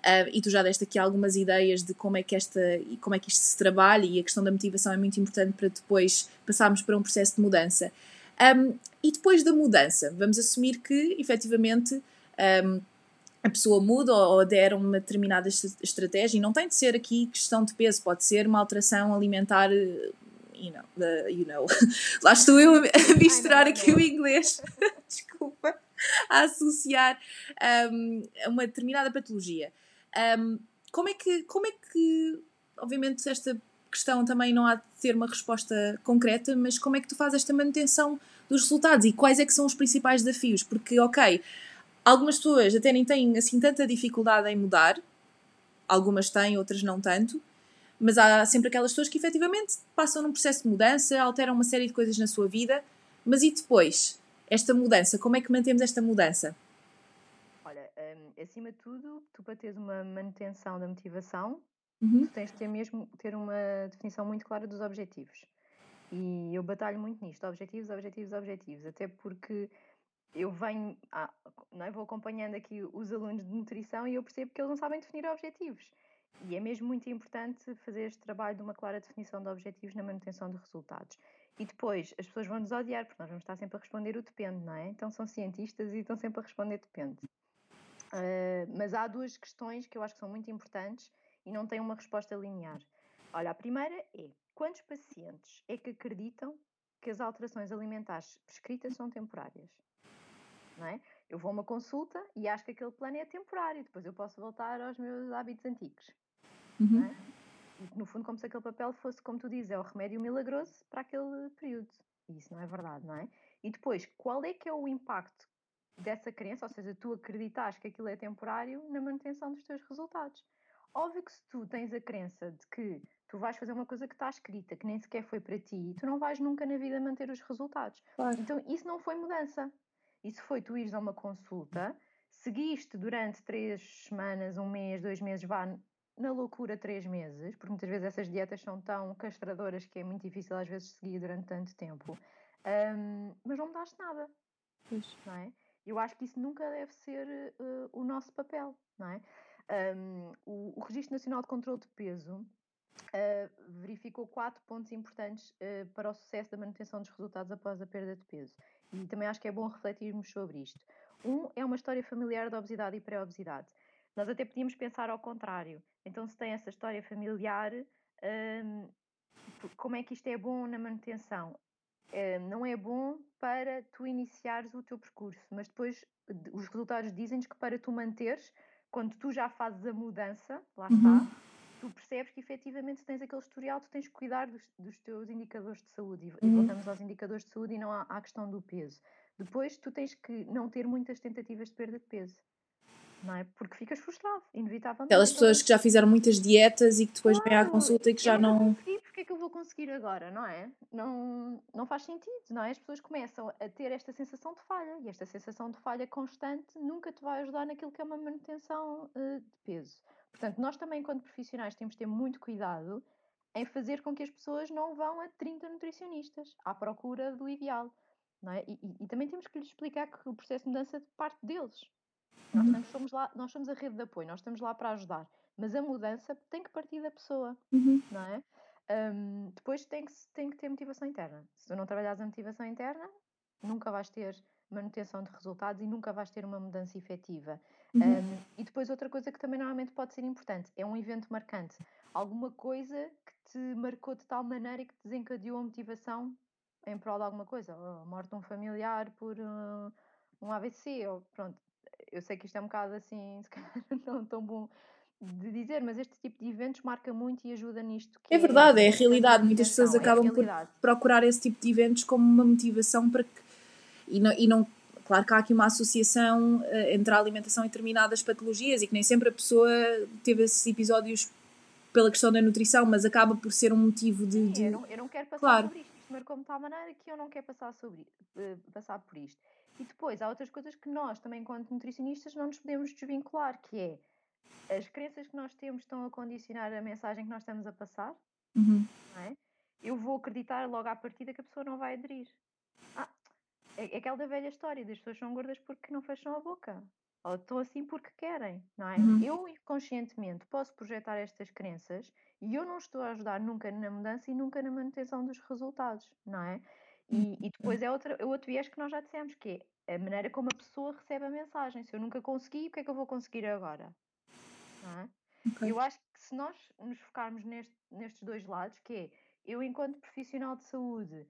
Uh, e tu já deste aqui algumas ideias de como é que esta como é que isto se trabalha e a questão da motivação é muito importante para depois passarmos para um processo de mudança. Um, e depois da mudança, vamos assumir que efetivamente um, a pessoa muda ou adere a uma determinada estratégia e não tem de ser aqui questão de peso, pode ser uma alteração alimentar you know, the, you know. lá estou eu a misturar aqui o inglês, desculpa, a associar um, a uma determinada patologia. Um, como, é que, como é que, obviamente, esta questão também não há de ter uma resposta concreta, mas como é que tu fazes esta manutenção dos resultados e quais é que são os principais desafios? Porque, ok, algumas pessoas até nem têm assim tanta dificuldade em mudar, algumas têm, outras não tanto, mas há sempre aquelas pessoas que efetivamente passam num processo de mudança, alteram uma série de coisas na sua vida, mas e depois? Esta mudança, como é que mantemos esta mudança? Olha, um, acima de tudo, tu para teres uma manutenção da motivação, uhum. tu tens de ter mesmo ter uma definição muito clara dos objetivos. E eu batalho muito nisto, objetivos, objetivos, objetivos, até porque eu venho, ah, não é? vou acompanhando aqui os alunos de nutrição e eu percebo que eles não sabem definir objetivos. E é mesmo muito importante fazer este trabalho de uma clara definição de objetivos na manutenção de resultados. E depois, as pessoas vão nos odiar, porque nós vamos estar sempre a responder o depende, não é? Então são cientistas e estão sempre a responder depende. Uh, mas há duas questões que eu acho que são muito importantes e não têm uma resposta linear. Olha, a primeira é: quantos pacientes é que acreditam que as alterações alimentares prescritas são temporárias? Não é? Eu vou a uma consulta e acho que aquele plano é temporário, depois eu posso voltar aos meus hábitos antigos. Uhum. É? No fundo, como se aquele papel fosse, como tu dizes, é o remédio milagroso para aquele período. E isso não é verdade, não é? E depois, qual é que é o impacto dessa crença, ou seja, tu acreditas que aquilo é temporário na manutenção dos teus resultados? Óbvio que se tu tens a crença de que tu vais fazer uma coisa que está escrita, que nem sequer foi para ti, tu não vais nunca na vida manter os resultados. Claro. Então, isso não foi mudança. Isso foi tu ires a uma consulta, seguiste durante três semanas, um mês, dois meses, vá na loucura três meses, porque muitas vezes essas dietas são tão castradoras que é muito difícil às vezes seguir durante tanto tempo, um, mas não mudaste nada, pois. não é? Eu acho que isso nunca deve ser uh, o nosso papel, não é? Um, o, o, Registro Nacional de Controlo de Peso uh, verificou quatro pontos importantes uh, para o sucesso da manutenção dos resultados após a perda de peso. E também acho que é bom refletirmos sobre isto. Um é uma história familiar da obesidade e pré-obesidade. Nós até podíamos pensar ao contrário. Então, se tem essa história familiar, hum, como é que isto é bom na manutenção? Hum, não é bom para tu iniciares o teu percurso, mas depois os resultados dizem-nos que para tu manteres, quando tu já fazes a mudança, lá uhum. Tu percebes que efetivamente tens aquele historial, tu tens que cuidar dos, dos teus indicadores de saúde. E, uhum. voltamos aos indicadores de saúde e não à, à questão do peso. Depois tu tens que não ter muitas tentativas de perda de peso não é? Porque ficas frustrado, inevitavelmente. Aquelas pessoas que já fizeram muitas dietas e que depois claro, vêm à consulta e que já não. Consegui, porque é que eu vou conseguir agora, não é? Não, não faz sentido, não é? As pessoas começam a ter esta sensação de falha e esta sensação de falha constante nunca te vai ajudar naquilo que é uma manutenção uh, de peso. Portanto, nós também, enquanto profissionais, temos de ter muito cuidado em fazer com que as pessoas não vão a 30 nutricionistas à procura do ideal. Não é? e, e, e também temos que lhes explicar que o processo de mudança parte deles. Nós, uhum. somos lá, nós somos a rede de apoio, nós estamos lá para ajudar. Mas a mudança tem que partir da pessoa, uhum. não é? Um, depois tem que, tem que ter motivação interna. Se tu não trabalhares a motivação interna, nunca vais ter manutenção de resultados e nunca vais ter uma mudança efetiva. Uhum. Um, e depois outra coisa que também normalmente pode ser importante é um evento marcante. Alguma coisa que te marcou de tal maneira e que desencadeou a motivação em prol de alguma coisa. A morte de um familiar por uh, um AVC, ou pronto eu sei que isto é um bocado assim, se calhar não tão bom de dizer, mas este tipo de eventos marca muito e ajuda nisto. é verdade, é, é a realidade. Muitas pessoas é acabam por procurar esse tipo de eventos como uma motivação para que. E não, e não claro que há aqui uma associação uh, entre a alimentação e determinadas patologias e que nem sempre a pessoa teve esses episódios pela questão da nutrição, mas acaba por ser um motivo de. de... Eu, não, eu, não, quero passar claro. por isto, isto marcou-me de tal maneira que eu não quero passar, sobre, uh, passar por isto. E depois há outras coisas que nós, também enquanto nutricionistas, não nos podemos desvincular, que é as crenças que nós temos estão a condicionar a mensagem que nós estamos a passar. Uhum. É? Eu vou acreditar logo à partida que a pessoa não vai aderir. É, é aquela da velha história, das pessoas são gordas porque não fecham a boca. Ou estão assim porque querem, não é? Uhum. Eu inconscientemente posso projetar estas crenças e eu não estou a ajudar nunca na mudança e nunca na manutenção dos resultados, não é? E, e depois é, outra, é outro viés que nós já dissemos, que é a maneira como a pessoa recebe a mensagem. Se eu nunca consegui, o que é que eu vou conseguir agora? É? Okay. Eu acho que se nós nos focarmos neste, nestes dois lados, que é eu, enquanto profissional de saúde,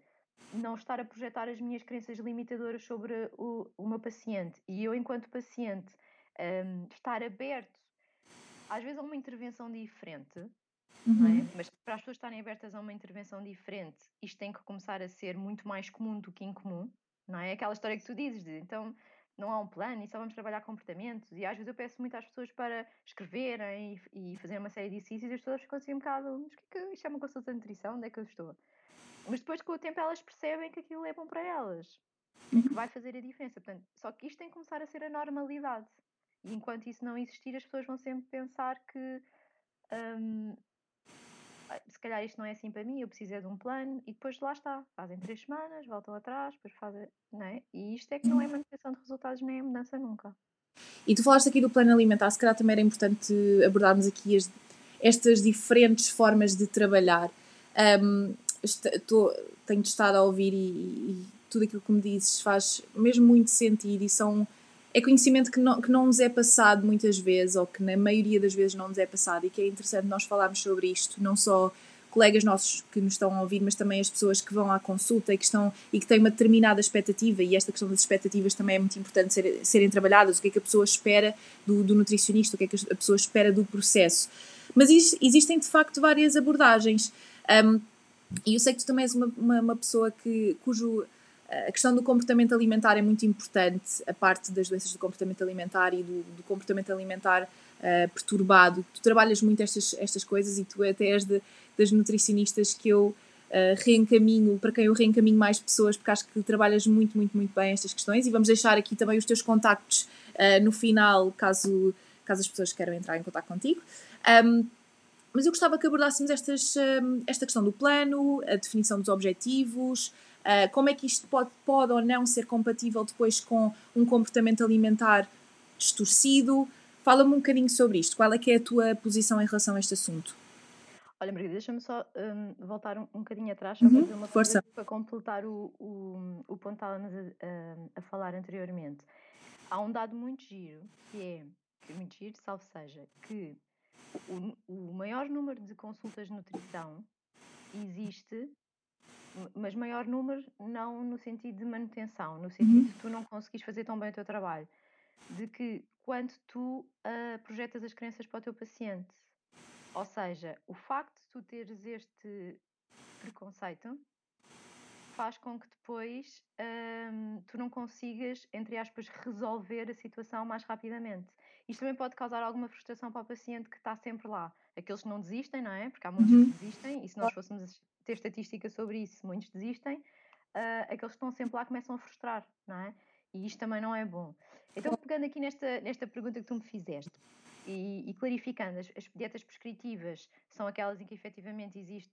não estar a projetar as minhas crenças limitadoras sobre o, o meu paciente e eu, enquanto paciente, um, estar aberto, às vezes, a uma intervenção diferente, é? uhum. é? mas para as pessoas estarem abertas a uma intervenção diferente, isto tem que começar a ser muito mais comum do que incomum, não é? Aquela história que tu dizes de então não há um plano e só vamos trabalhar comportamentos. E às vezes eu peço muito às pessoas para escreverem e, e fazer uma série de exercícios e as pessoas ficam assim um bocado, mas o que é que isto é uma consulta de nutrição? Onde é que eu estou? Mas depois com o tempo elas percebem que aquilo é bom para elas e que uhum. vai fazer a diferença. Portanto, só que isto tem que começar a ser a normalidade. E enquanto isso não existir, as pessoas vão sempre pensar que hum, se calhar isto não é assim para mim, eu preciso é de um plano, e depois lá está, fazem três semanas, voltam atrás, depois fazem, não é? E isto é que não é manutenção de resultados nem é mudança nunca. E tu falaste aqui do plano alimentar, se calhar também era importante abordarmos aqui as, estas diferentes formas de trabalhar. Um, estou, tenho estado a ouvir e, e, tudo aquilo que me dizes faz mesmo muito sentido e são é conhecimento que não, que não nos é passado muitas vezes, ou que na maioria das vezes não nos é passado, e que é interessante nós falarmos sobre isto, não só colegas nossos que nos estão a ouvir, mas também as pessoas que vão à consulta e que, estão, e que têm uma determinada expectativa, e esta questão das expectativas também é muito importante ser, serem trabalhadas, o que é que a pessoa espera do, do nutricionista, o que é que a pessoa espera do processo. Mas existem de facto várias abordagens. Um, e eu sei que tu também és uma, uma, uma pessoa que, cujo a questão do comportamento alimentar é muito importante, a parte das doenças do comportamento alimentar e do, do comportamento alimentar uh, perturbado. Tu trabalhas muito estas, estas coisas e tu até és de, das nutricionistas que eu uh, reencaminho, para quem eu reencaminho mais pessoas, porque acho que trabalhas muito, muito, muito bem estas questões. E vamos deixar aqui também os teus contactos uh, no final, caso, caso as pessoas queiram entrar em contato contigo. Um, mas eu gostava que abordássemos estas, esta questão do plano, a definição dos objetivos, Uh, como é que isto pode, pode ou não ser compatível depois com um comportamento alimentar distorcido? Fala-me um bocadinho sobre isto. Qual é que é a tua posição em relação a este assunto? Olha, Margarida, deixa-me só um, voltar um, um bocadinho atrás só uhum, para dizer uma força. coisa para completar o, o, o ponto que estávamos a, a, falar anteriormente. Há um dado muito giro, que é, que é muito giro, salvo seja, que o, o maior número de consultas de nutrição existe mas maior número não no sentido de manutenção, no sentido uhum. de tu não conseguires fazer tão bem o teu trabalho. De que quando tu uh, projetas as crenças para o teu paciente, ou seja, o facto de tu teres este preconceito faz com que depois um, tu não consigas, entre aspas, resolver a situação mais rapidamente. Isto também pode causar alguma frustração para o paciente que está sempre lá. Aqueles que não desistem, não é? Porque há muitos uhum. que desistem, e se nós fôssemos ter estatística sobre isso, muitos desistem, uh, aqueles que estão sempre lá começam a frustrar, não é? E isto também não é bom. Então, pegando aqui nesta, nesta pergunta que tu me fizeste e, e clarificando, as, as, dietas prescritivas são aquelas em que efetivamente existe,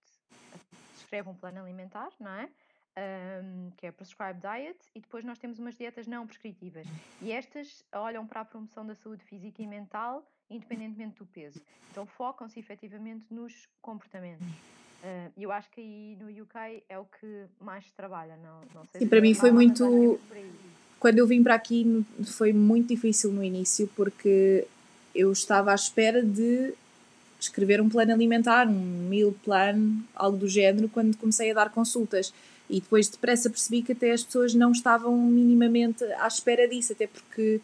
se escreve um plano alimentar, não é? Um, que é a Prescribed Diet, e depois nós temos umas dietas não prescritivas. E estas olham para a promoção da saúde física e mental, independentemente do peso. Então focam-se efetivamente nos comportamentos. Uh, eu acho que aí no UK é o que mais se trabalha, não, não sei Sim, para mim foi muito. Quando eu vim para aqui foi muito difícil no início porque eu estava à espera de escrever um plano alimentar, um meal plan, algo do género, quando comecei a dar consultas. E depois depressa percebi que até as pessoas não estavam minimamente à espera disso, até porque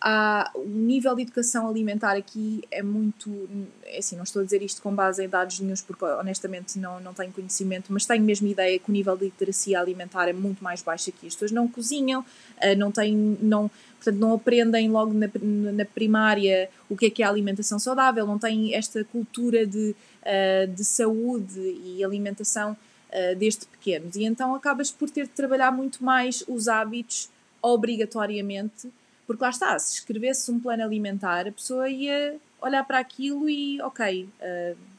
há, o nível de educação alimentar aqui é muito. É assim, não estou a dizer isto com base em dados nenhums, porque honestamente não, não tenho conhecimento, mas tenho mesmo ideia que o nível de literacia alimentar é muito mais baixo aqui. As pessoas não cozinham, eh, não têm. Não, portanto, não aprendem logo na, na primária o que é que é a alimentação saudável, não têm esta cultura de, eh, de saúde e alimentação eh, desde pequenos. E então acabas por ter de trabalhar muito mais os hábitos obrigatoriamente porque lá está, se escrevesse um plano alimentar, a pessoa ia olhar para aquilo e, ok,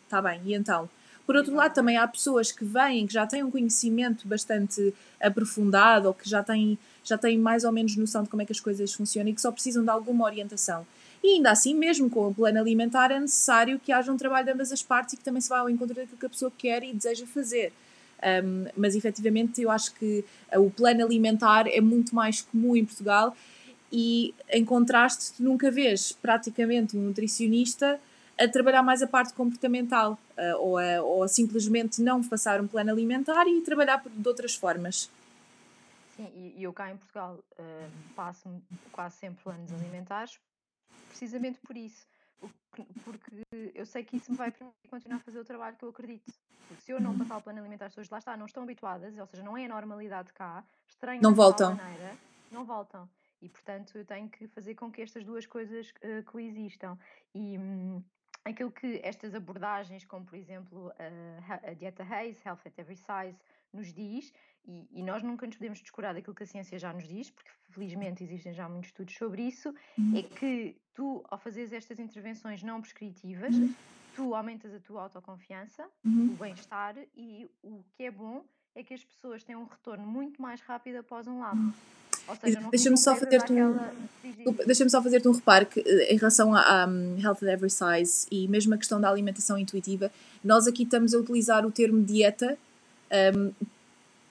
está uh, bem, e então? Por outro lado, também há pessoas que vêm, que já têm um conhecimento bastante aprofundado ou que já têm, já têm mais ou menos noção de como é que as coisas funcionam e que só precisam de alguma orientação. E ainda assim, mesmo com o plano alimentar, é necessário que haja um trabalho de ambas as partes e que também se vá ao encontro daquilo que a pessoa quer e deseja fazer. Um, mas efetivamente, eu acho que o plano alimentar é muito mais comum em Portugal e em contraste tu nunca vês praticamente um nutricionista a trabalhar mais a parte comportamental uh, ou, a, ou a simplesmente não passar um plano alimentar e trabalhar de outras formas. Sim, e eu cá em Portugal uh, passo quase sempre planos alimentares precisamente por isso. Porque eu sei que isso me vai permitir continuar a fazer o trabalho que eu acredito. Porque se eu não passar o plano alimentar, as pessoas lá está, não estão habituadas, ou seja, não é a normalidade cá, estranho não voltam. Maneira, não voltam. E, portanto, eu tenho que fazer com que estas duas coisas uh, coexistam. E um, aquilo que estas abordagens, como por exemplo a, a dieta Hayes, Health at Every Size, nos diz, e, e, nós nunca nos podemos descurar daquilo que a ciência já nos diz, porque felizmente existem já muitos estudos sobre isso, uhum. é que tu, ao fazeres estas intervenções não prescritivas, uhum. Tu aumentas a tua autoconfiança, uhum. o bem-estar, e o que é bom é que as pessoas têm um retorno muito mais rápido após um lapso. Deixa-me só fazer-te um, deixa só fazer um reparo que, eh, em relação à um, Health at Every Size e mesmo a questão da alimentação intuitiva, nós aqui estamos a utilizar o termo dieta um,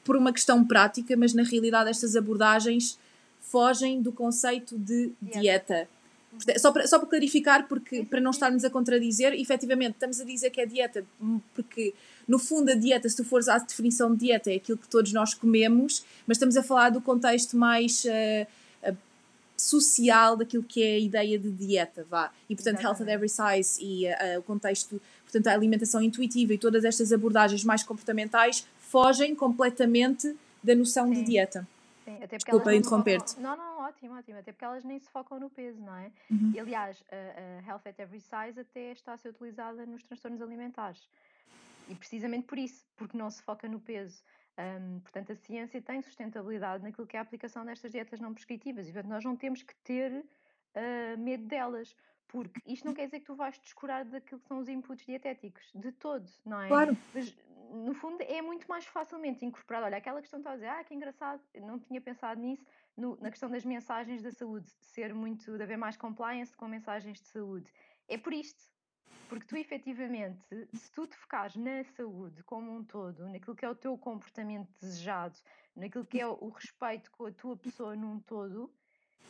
por uma questão prática, mas na realidade estas abordagens fogem do conceito de dieta. dieta. Só para, só para clarificar, porque para não estarmos a contradizer, efetivamente estamos a dizer que é dieta, porque no fundo a dieta, se tu fores à definição de dieta, é aquilo que todos nós comemos, mas estamos a falar do contexto mais uh, uh, social daquilo que é a ideia de dieta, vá. E portanto, Exatamente. Health at Every Size e uh, o contexto, portanto, a alimentação intuitiva e todas estas abordagens mais comportamentais fogem completamente da noção Sim. de dieta. Sim, até Desculpa interromper-te. Não, não, ótimo, ótimo. Até porque elas nem se focam no peso, não é? Uhum. E aliás, a, a Health at Every Size até está a ser utilizada nos transtornos alimentares. E precisamente por isso, porque não se foca no peso. Um, portanto, a ciência tem sustentabilidade naquilo que é a aplicação destas dietas não prescritivas. E portanto, nós não temos que ter uh, medo delas. Porque isto não quer dizer que tu vais descurar daquilo que são os inputs dietéticos, de todo, não é? Claro. Mas no fundo, é muito mais facilmente incorporado. Olha, aquela questão que estava a dizer, ah, que engraçado, não tinha pensado nisso, no, na questão das mensagens da saúde, de ser muito, de haver mais compliance com mensagens de saúde. É por isto. Porque tu, efetivamente, se tu te focares na saúde como um todo, naquilo que é o teu comportamento desejado, naquilo que é o respeito com a tua pessoa num todo,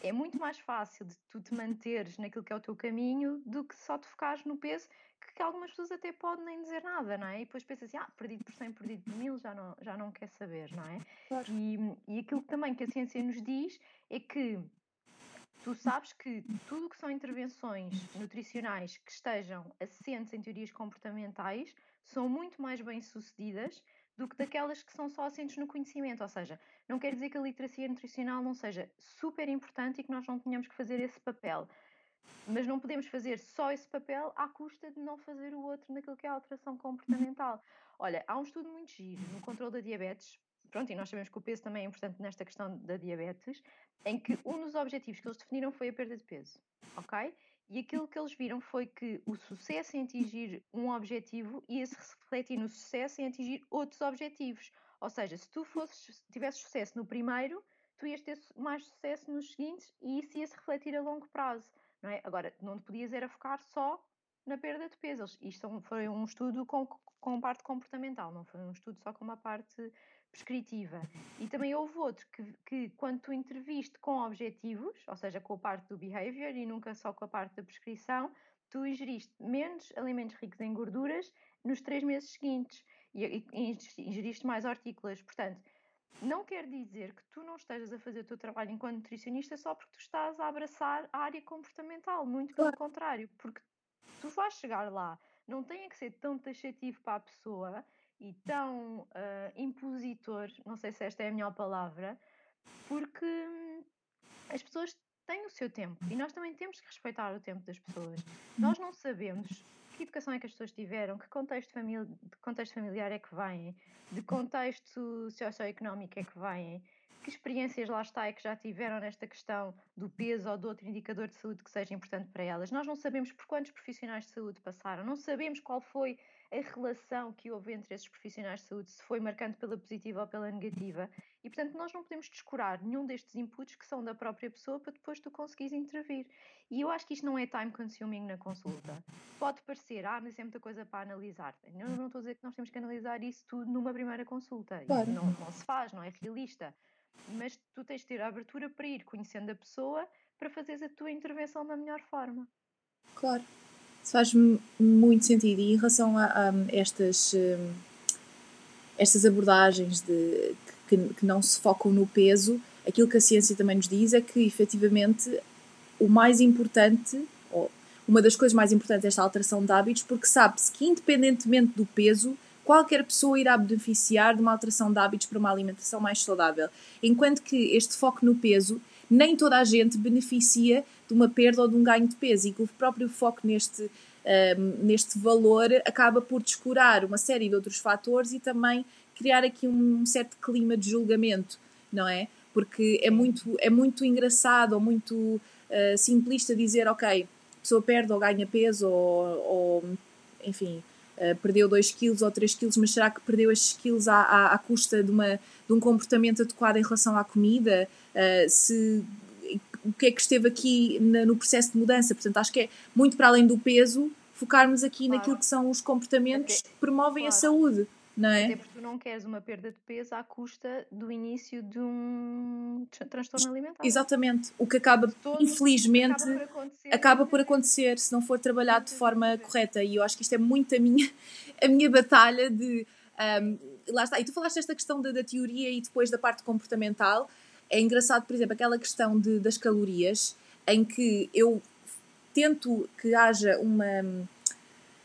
é muito mais fácil de tu te manteres naquilo que é o teu caminho do que só te focares no peso que algumas pessoas até podem nem dizer nada, não é? E depois pensa assim, ah, perdido por 100, perdido por mil, já não, já não quer saber, não é? Claro. E, e aquilo também que a ciência nos diz é que tu sabes que tudo o que são intervenções nutricionais que estejam assentes em teorias comportamentais são muito mais bem sucedidas do que daquelas que são só assentes no conhecimento. Ou seja, não quer dizer que a literacia nutricional não seja super importante e que nós não tenhamos que fazer esse papel. Mas não podemos fazer só esse papel à custa de não fazer o outro naquilo que é a alteração comportamental. Olha, há um estudo muito giro no controle da diabetes, pronto, e nós sabemos que o peso também é importante nesta questão da diabetes, em que um dos objetivos que eles definiram foi a perda de peso, ok? E aquilo que eles viram foi que o sucesso em atingir um objetivo ia se refletir no sucesso em atingir outros objetivos. Ou seja, se tu fosses, tivesses sucesso no primeiro, tu ias ter mais sucesso nos seguintes e isso ia se refletir a longo prazo não é? Agora, não te podias era focar só na perda de peso. Isto foi um estudo com, com parte comportamental, não foi um estudo só com uma parte prescritiva. E também houve outro que, que, quando tu interviste com objetivos, ou seja, com a parte do behavior e nunca só com a parte da prescrição, tu ingeriste menos alimentos ricos em gorduras nos três meses seguintes e, e ingeriste mais hortícolas. Portanto, não quer dizer que tu não estejas a fazer o teu trabalho enquanto nutricionista só porque tu estás a abraçar a área comportamental, muito pelo contrário, porque tu vais chegar lá, não tem que ser tão taxativo para a pessoa e tão uh, impositor, não sei se esta é a melhor palavra, porque hum, as pessoas têm o seu tempo e nós também temos que respeitar o tempo das pessoas. Nós não sabemos que educação é que as pessoas tiveram, que contexto, famili contexto familiar é que vêm, de contexto socioeconómico é que vêm, que experiências lá está é que já tiveram nesta questão do peso ou de outro indicador de saúde que seja importante para elas. Nós não sabemos por quantos profissionais de saúde passaram, não sabemos qual foi a relação que houve entre esses profissionais de saúde, se foi marcante pela positiva ou pela negativa. E, portanto, nós não podemos descurar nenhum destes inputs que são da própria pessoa para depois tu conseguires intervir. E eu acho que isto não é time consuming na consulta. Pode parecer, ah, mas é muita coisa para analisar. Eu não estou a dizer que nós temos que analisar isso tudo numa primeira consulta. Claro. Não, não se faz, não é realista. Mas tu tens de ter a abertura para ir conhecendo a pessoa para fazeres a tua intervenção da melhor forma. Claro. Isso faz muito sentido. E em relação a, a estas, hum, estas abordagens de, que, que não se focam no peso, aquilo que a ciência também nos diz é que efetivamente o mais importante, ou uma das coisas mais importantes é esta alteração de hábitos, porque sabe-se que independentemente do peso, qualquer pessoa irá beneficiar de uma alteração de hábitos para uma alimentação mais saudável. Enquanto que este foco no peso, nem toda a gente beneficia de uma perda ou de um ganho de peso e que o próprio foco neste, um, neste valor acaba por descurar uma série de outros fatores e também criar aqui um certo clima de julgamento, não é? Porque é muito, é muito engraçado ou muito uh, simplista dizer, ok, a pessoa perde ou ganha peso ou, ou enfim, uh, perdeu 2 kg ou 3 kg, mas será que perdeu estes quilos à, à, à, custa de, uma, de um comportamento adequado em relação à comida? Uh, se o que é que esteve aqui na, no processo de mudança? Portanto, acho que é muito para além do peso, focarmos aqui claro. naquilo que são os comportamentos que promovem claro. a saúde não é? Até porque tu não queres uma perda de peso à custa do início de um transtorno alimentar. Exatamente. O que acaba, Todo infelizmente, acaba acaba por, acontecer se não for trabalhado de forma correta. E eu acho que isto é muito a minha, a minha batalha de. Um, lá está. E tu falaste esta questão da, da teoria e depois da parte comportamental. É engraçado, por exemplo, aquela questão de, das calorias, em que eu tento que haja uma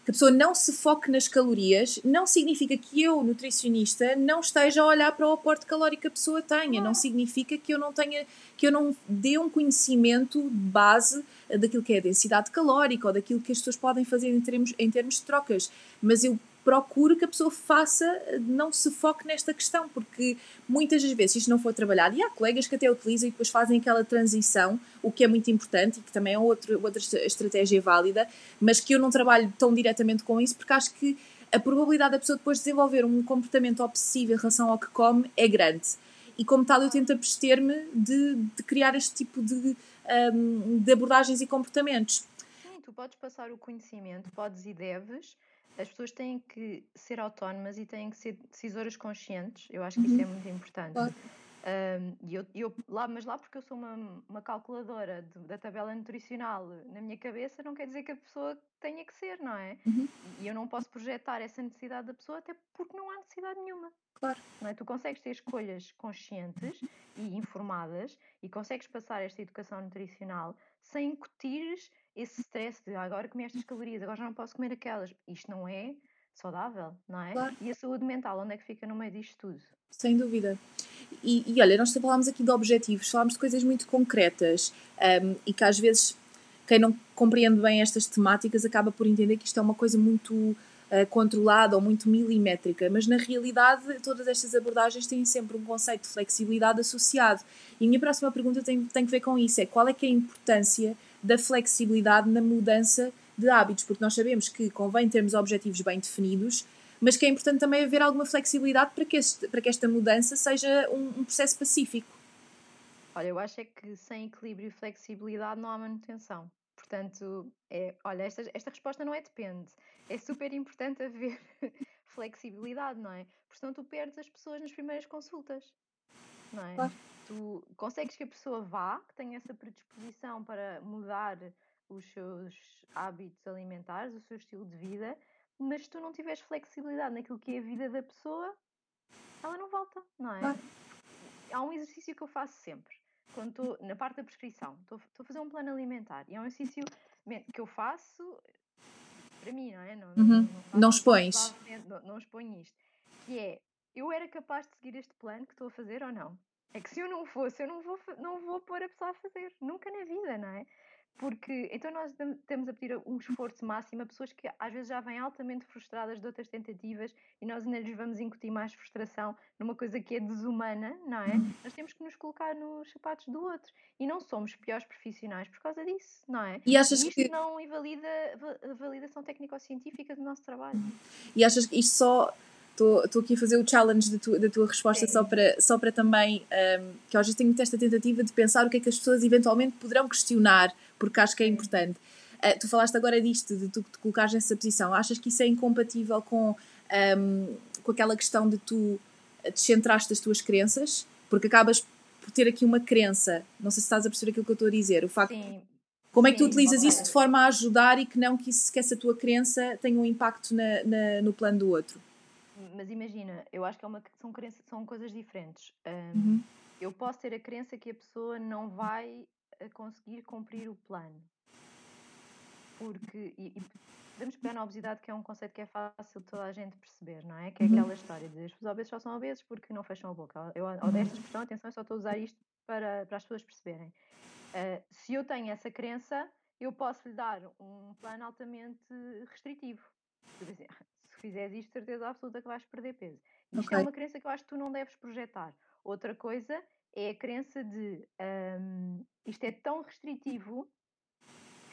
que a pessoa não se foque nas calorias, não significa que eu, nutricionista, não esteja a olhar para o aporte calórico que a pessoa tenha. Não significa que eu não tenha, que eu não dê um conhecimento de base daquilo que é a densidade calórica ou daquilo que as pessoas podem fazer em termos, em termos de trocas. Mas eu procuro que a pessoa faça, não se foque nesta questão, porque muitas das vezes isto não for trabalhado, e há colegas que até utilizam e depois fazem aquela transição, o que é muito importante e que também é outro, outra estratégia válida, mas que eu não trabalho tão diretamente com isso, porque acho que a probabilidade da pessoa depois desenvolver um comportamento obsessivo em relação ao que come é grande. E como tal, eu tento abster-me de, de, criar este tipo de, um, de abordagens e comportamentos. Sim, tu podes passar o conhecimento, podes e deves, as pessoas têm que ser autónomas e têm que ser decisoras conscientes. Eu acho que uhum. isso é muito importante. Claro. Um, e eu, eu, lá, mas lá porque eu sou uma, uma calculadora de, da tabela nutricional na minha cabeça, não quer dizer que a pessoa tenha que ser, não é? Uhum. E eu não posso projetar essa necessidade da pessoa até porque não há necessidade nenhuma. Claro. Não é? Tu consegues ter escolhas conscientes e informadas e consegues passar esta educação nutricional sem incutires esse stress de ah, agora comi estas calorias, agora já não posso comer aquelas. Isto não é saudável, não é? Claro. E a saúde mental, onde é que fica no meio disto tudo? Sem dúvida. E, e olha, nós falámos aqui de objetivos, falámos de coisas muito concretas um, e que às vezes quem não compreende bem estas temáticas acaba por entender que isto é uma coisa muito uh, controlada ou muito milimétrica, mas na realidade todas estas abordagens têm sempre um conceito de flexibilidade associado. E a minha próxima pergunta tem, tem que ver com isso: é qual é que é a importância da flexibilidade na mudança de hábitos, porque nós sabemos que convém termos objetivos bem definidos, mas que é importante também haver alguma flexibilidade para que, este, para que esta mudança seja um, um processo pacífico. Olha, eu acho é que sem equilíbrio e flexibilidade não há manutenção. Portanto, é, olha, esta, esta resposta não é depende. É super importante haver flexibilidade, não é? Porque senão tu perdes as pessoas nas primeiras consultas, não é? Claro tu consegues que a pessoa vá, que tenha essa predisposição para mudar os seus hábitos alimentares, o seu estilo de vida, mas se tu não tiveres flexibilidade naquilo que é a vida da pessoa, ela não volta, não é? há um exercício que eu faço sempre. Quando estou na parte da prescrição, estou, a fazer um plano alimentar e é um exercício que eu faço para mim, não é? Não, uhum. não, não, não expões. Não, não exponho isto. Que é, eu era capaz de seguir este plano que estou a fazer ou não? É que se eu não fosse, eu não vou, não vou pôr a pessoa a fazer. Nunca na vida, não é? Porque então nós estamos a pedir um esforço máximo a pessoas que às vezes já vêm altamente frustradas de outras tentativas e nós ainda lhes vamos incutir mais frustração numa coisa que é desumana, não é? Uhum. Nós temos que nos colocar nos sapatos do outro e não somos piores profissionais por causa disso, não é? E achas e isto que... não invalida a validação técnico-científica do nosso trabalho. E achas que isto só estou aqui a fazer o challenge da tua, da tua resposta só para, só para também, um, que vezes tenho esta tentativa de pensar o que é que as pessoas eventualmente poderão questionar, porque acho que é importante. Uh, tu falaste agora disto, de tu te colocares nessa posição. Achas que isso é incompatível com, um, com aquela questão de tu descentraste as tuas crenças? Porque acabas por ter aqui uma crença. Não sei se estás a perceber aquilo que eu estou a dizer. O facto Sim. Como é que tu utilizas isso de forma a ajudar e que não que, isso, que essa tua crença tenha um impacto na, na, no plano do outro? Mas imagina, eu acho que é uma, são, crenças, são coisas diferentes. Um, uhum. Eu posso ter a crença que a pessoa não vai eh, conseguir cumprir o plano. Porque, e, e podemos pegar na obesidade, que é um conceito que é fácil de toda a gente perceber, não é? Que é uhum. aquela história de os obesos só são obesos porque não fecham a boca. Eu odeio esta expressão, atenção, eu só estou a usar isto para, para as pessoas perceberem. Uh, se eu tenho essa crença, eu posso lhe dar um plano altamente restritivo. Por exemplo, fizeres isto, certeza absoluta que vais perder peso. Isto okay. é uma crença que eu acho que tu não deves projetar. Outra coisa é a crença de um, isto é tão restritivo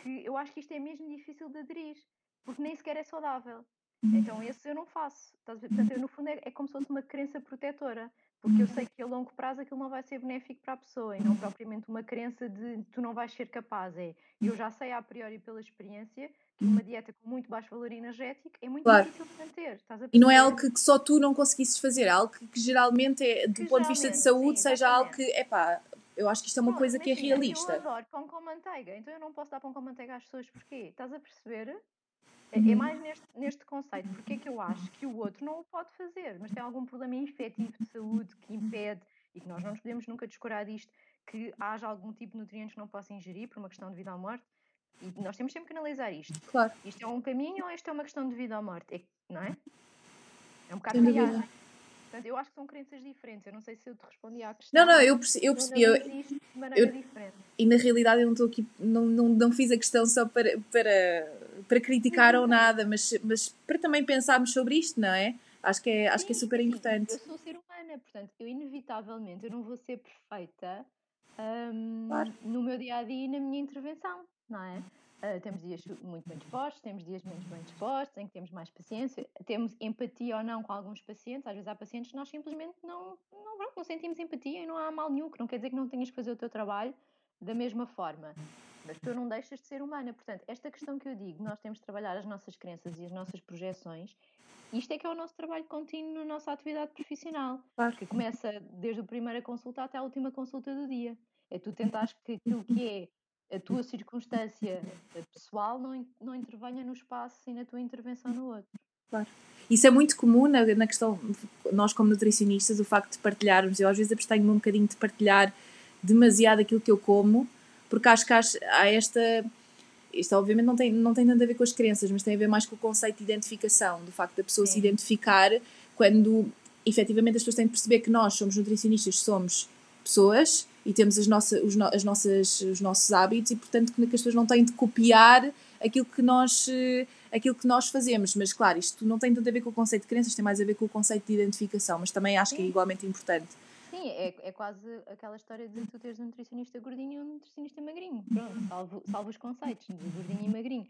que eu acho que isto é mesmo difícil de aderir, porque nem sequer é saudável. Uhum. Então esse eu não faço. Portanto, eu, no fundo é, é como se fosse uma crença protetora, porque eu sei que a longo prazo aquilo não vai ser benéfico para a pessoa e não propriamente uma crença de tu não vais ser capaz. É, eu já sei a priori pela experiência uma dieta com muito baixo valor energético é muito claro. difícil de manter. e não é algo que, que, só tu não conseguisses fazer, é algo que, que geralmente, é, do que ponto de vista de saúde, sim, seja algo que, é pá, eu acho que isto é uma coisa que é realista. Eu adoro pão com manteiga, então eu não posso dar pão com manteiga às pessoas, porquê? Estás a perceber? É, é uhum. mais neste, neste conceito, porque é que eu acho que o outro não o pode fazer, mas tem algum problema infectivo de saúde que impede, e que nós não nos podemos nunca descurar disto, que haja algum tipo de nutrientes que não possa ingerir por uma questão de vida ou morte, e nós temos sempre que analisar isto. Claro. Isto é um caminho ou isto é uma questão de vida ou morte? É, não é? É um bocado viagem. Portanto, eu acho que são crenças diferentes. Eu não sei se eu te respondi à questão. Não, não, eu percebi. Eu, percebi, eu, eu e na realidade eu não estou aqui, não, não, não fiz a questão só para, para, para criticar ou nada, mas, mas para também pensarmos sobre isto, não é? Acho que é, acho sim, que é super sim. importante. Eu sou ser humana, portanto, eu inevitavelmente eu não vou ser perfeita um, claro. no meu dia a dia e na minha intervenção não é? Uh, temos dias muito bem dispostos, temos dias menos bem dispostos, em que temos mais paciência, temos empatia ou não com alguns pacientes. Às vezes há pacientes que nós simplesmente não, não, não, não sentimos empatia e não há mal nenhum, que não quer dizer que não tenhas que fazer o teu trabalho da mesma forma. Mas tu não deixas de ser humana. Portanto, esta questão que eu digo, nós temos de trabalhar as nossas crenças e as nossas projeções, isto é que é o nosso trabalho contínuo na nossa atividade profissional, claro. que começa desde a primeira consulta até a última consulta do dia. É tu tentares que aquilo que é a tua circunstância pessoal não, não intervenha no espaço e na tua intervenção no outro. Claro. Isso é muito comum na, na questão, nós como nutricionistas, o facto de partilharmos. Eu às vezes abstenho-me um bocadinho de partilhar demasiado aquilo que eu como, porque acho que há esta. Isto obviamente não tem, não tem nada a ver com as crenças, mas tem a ver mais com o conceito de identificação, do facto da pessoa Sim. se identificar quando efetivamente as pessoas têm de perceber que nós somos nutricionistas, somos pessoas e temos as nossas, os, as nossas, os nossos hábitos e, portanto, que as pessoas não têm de copiar aquilo que nós eh, aquilo que nós fazemos, mas claro, isto não tem tanto a ver com o conceito de crenças, tem mais a ver com o conceito de identificação, mas também acho Sim. que é igualmente importante. Sim, é, é quase aquela história de tu teres um nutricionista gordinho e um nutricionista magrinho. Pronto, salvo, salvo os conceitos de gordinho e magrinho.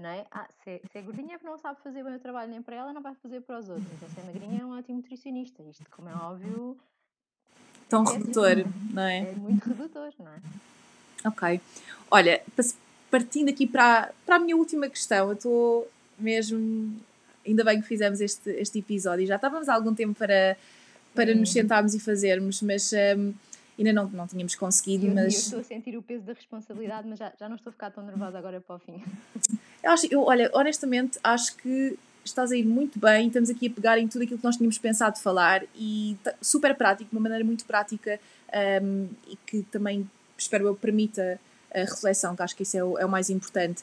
Não é? Ah, se, é, se é gordinha é porque não sabe fazer bem o trabalho nem para ela, não vai fazer para os outros. Então, se é magrinha é um ótimo nutricionista. Isto, como é óbvio, tão é redutor, assim, não é? É muito redutor, não é? Ok. Olha, partindo aqui para, para a minha última questão, eu estou mesmo. Ainda bem que fizemos este, este episódio. Já estávamos há algum tempo para, para nos sentarmos e fazermos, mas um, ainda não, não tínhamos conseguido. Eu, mas... eu estou a sentir o peso da responsabilidade, mas já, já não estou a ficar tão nervosa agora para o fim. Eu acho, eu, olha, honestamente, acho que estás a ir muito bem, estamos aqui a pegar em tudo aquilo que nós tínhamos pensado falar e super prático, de uma maneira muito prática um, e que também, espero eu, permita a reflexão, que acho que isso é o, é o mais importante.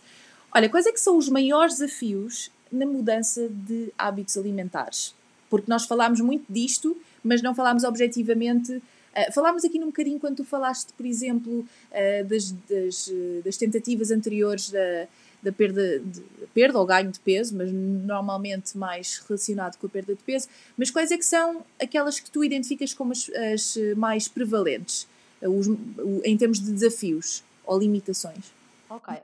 Olha, quais é que são os maiores desafios na mudança de hábitos alimentares? Porque nós falámos muito disto, mas não falámos objetivamente. Uh, falámos aqui num bocadinho quando tu falaste, por exemplo, uh, das, das, das, tentativas anteriores da, da perda, de, perda ou ganho de peso, mas normalmente mais relacionado com a perda de peso. Mas quais é que são aquelas que tu identificas como as, as mais prevalentes, os, em termos de desafios ou limitações? Ok,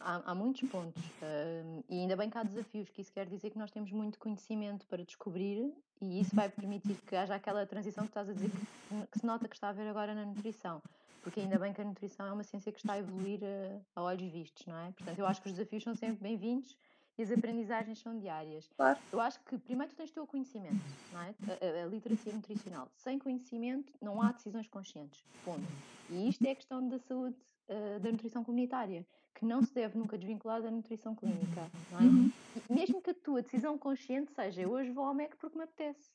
há, há muitos pontos uh, e ainda bem que há desafios, que isso quer dizer que nós temos muito conhecimento para descobrir e isso vai permitir que haja aquela transição que estás a dizer que, que se nota que está a haver agora na nutrição. Porque ainda bem que a nutrição é uma ciência que está a evoluir uh, a olhos vistos, não é? Portanto, eu acho que os desafios são sempre bem-vindos e as aprendizagens são diárias. Claro. Eu acho que primeiro tu tens de ter o conhecimento, não é? A, a, a, literacia nutricional. Sem conhecimento não há decisões conscientes. Ponto. E isto é a questão da saúde uh, da nutrição comunitária que não se deve nunca desvincular da nutrição clínica, não é? Uhum. mesmo que a tua decisão consciente seja eu hoje vou ao MEC porque me apetece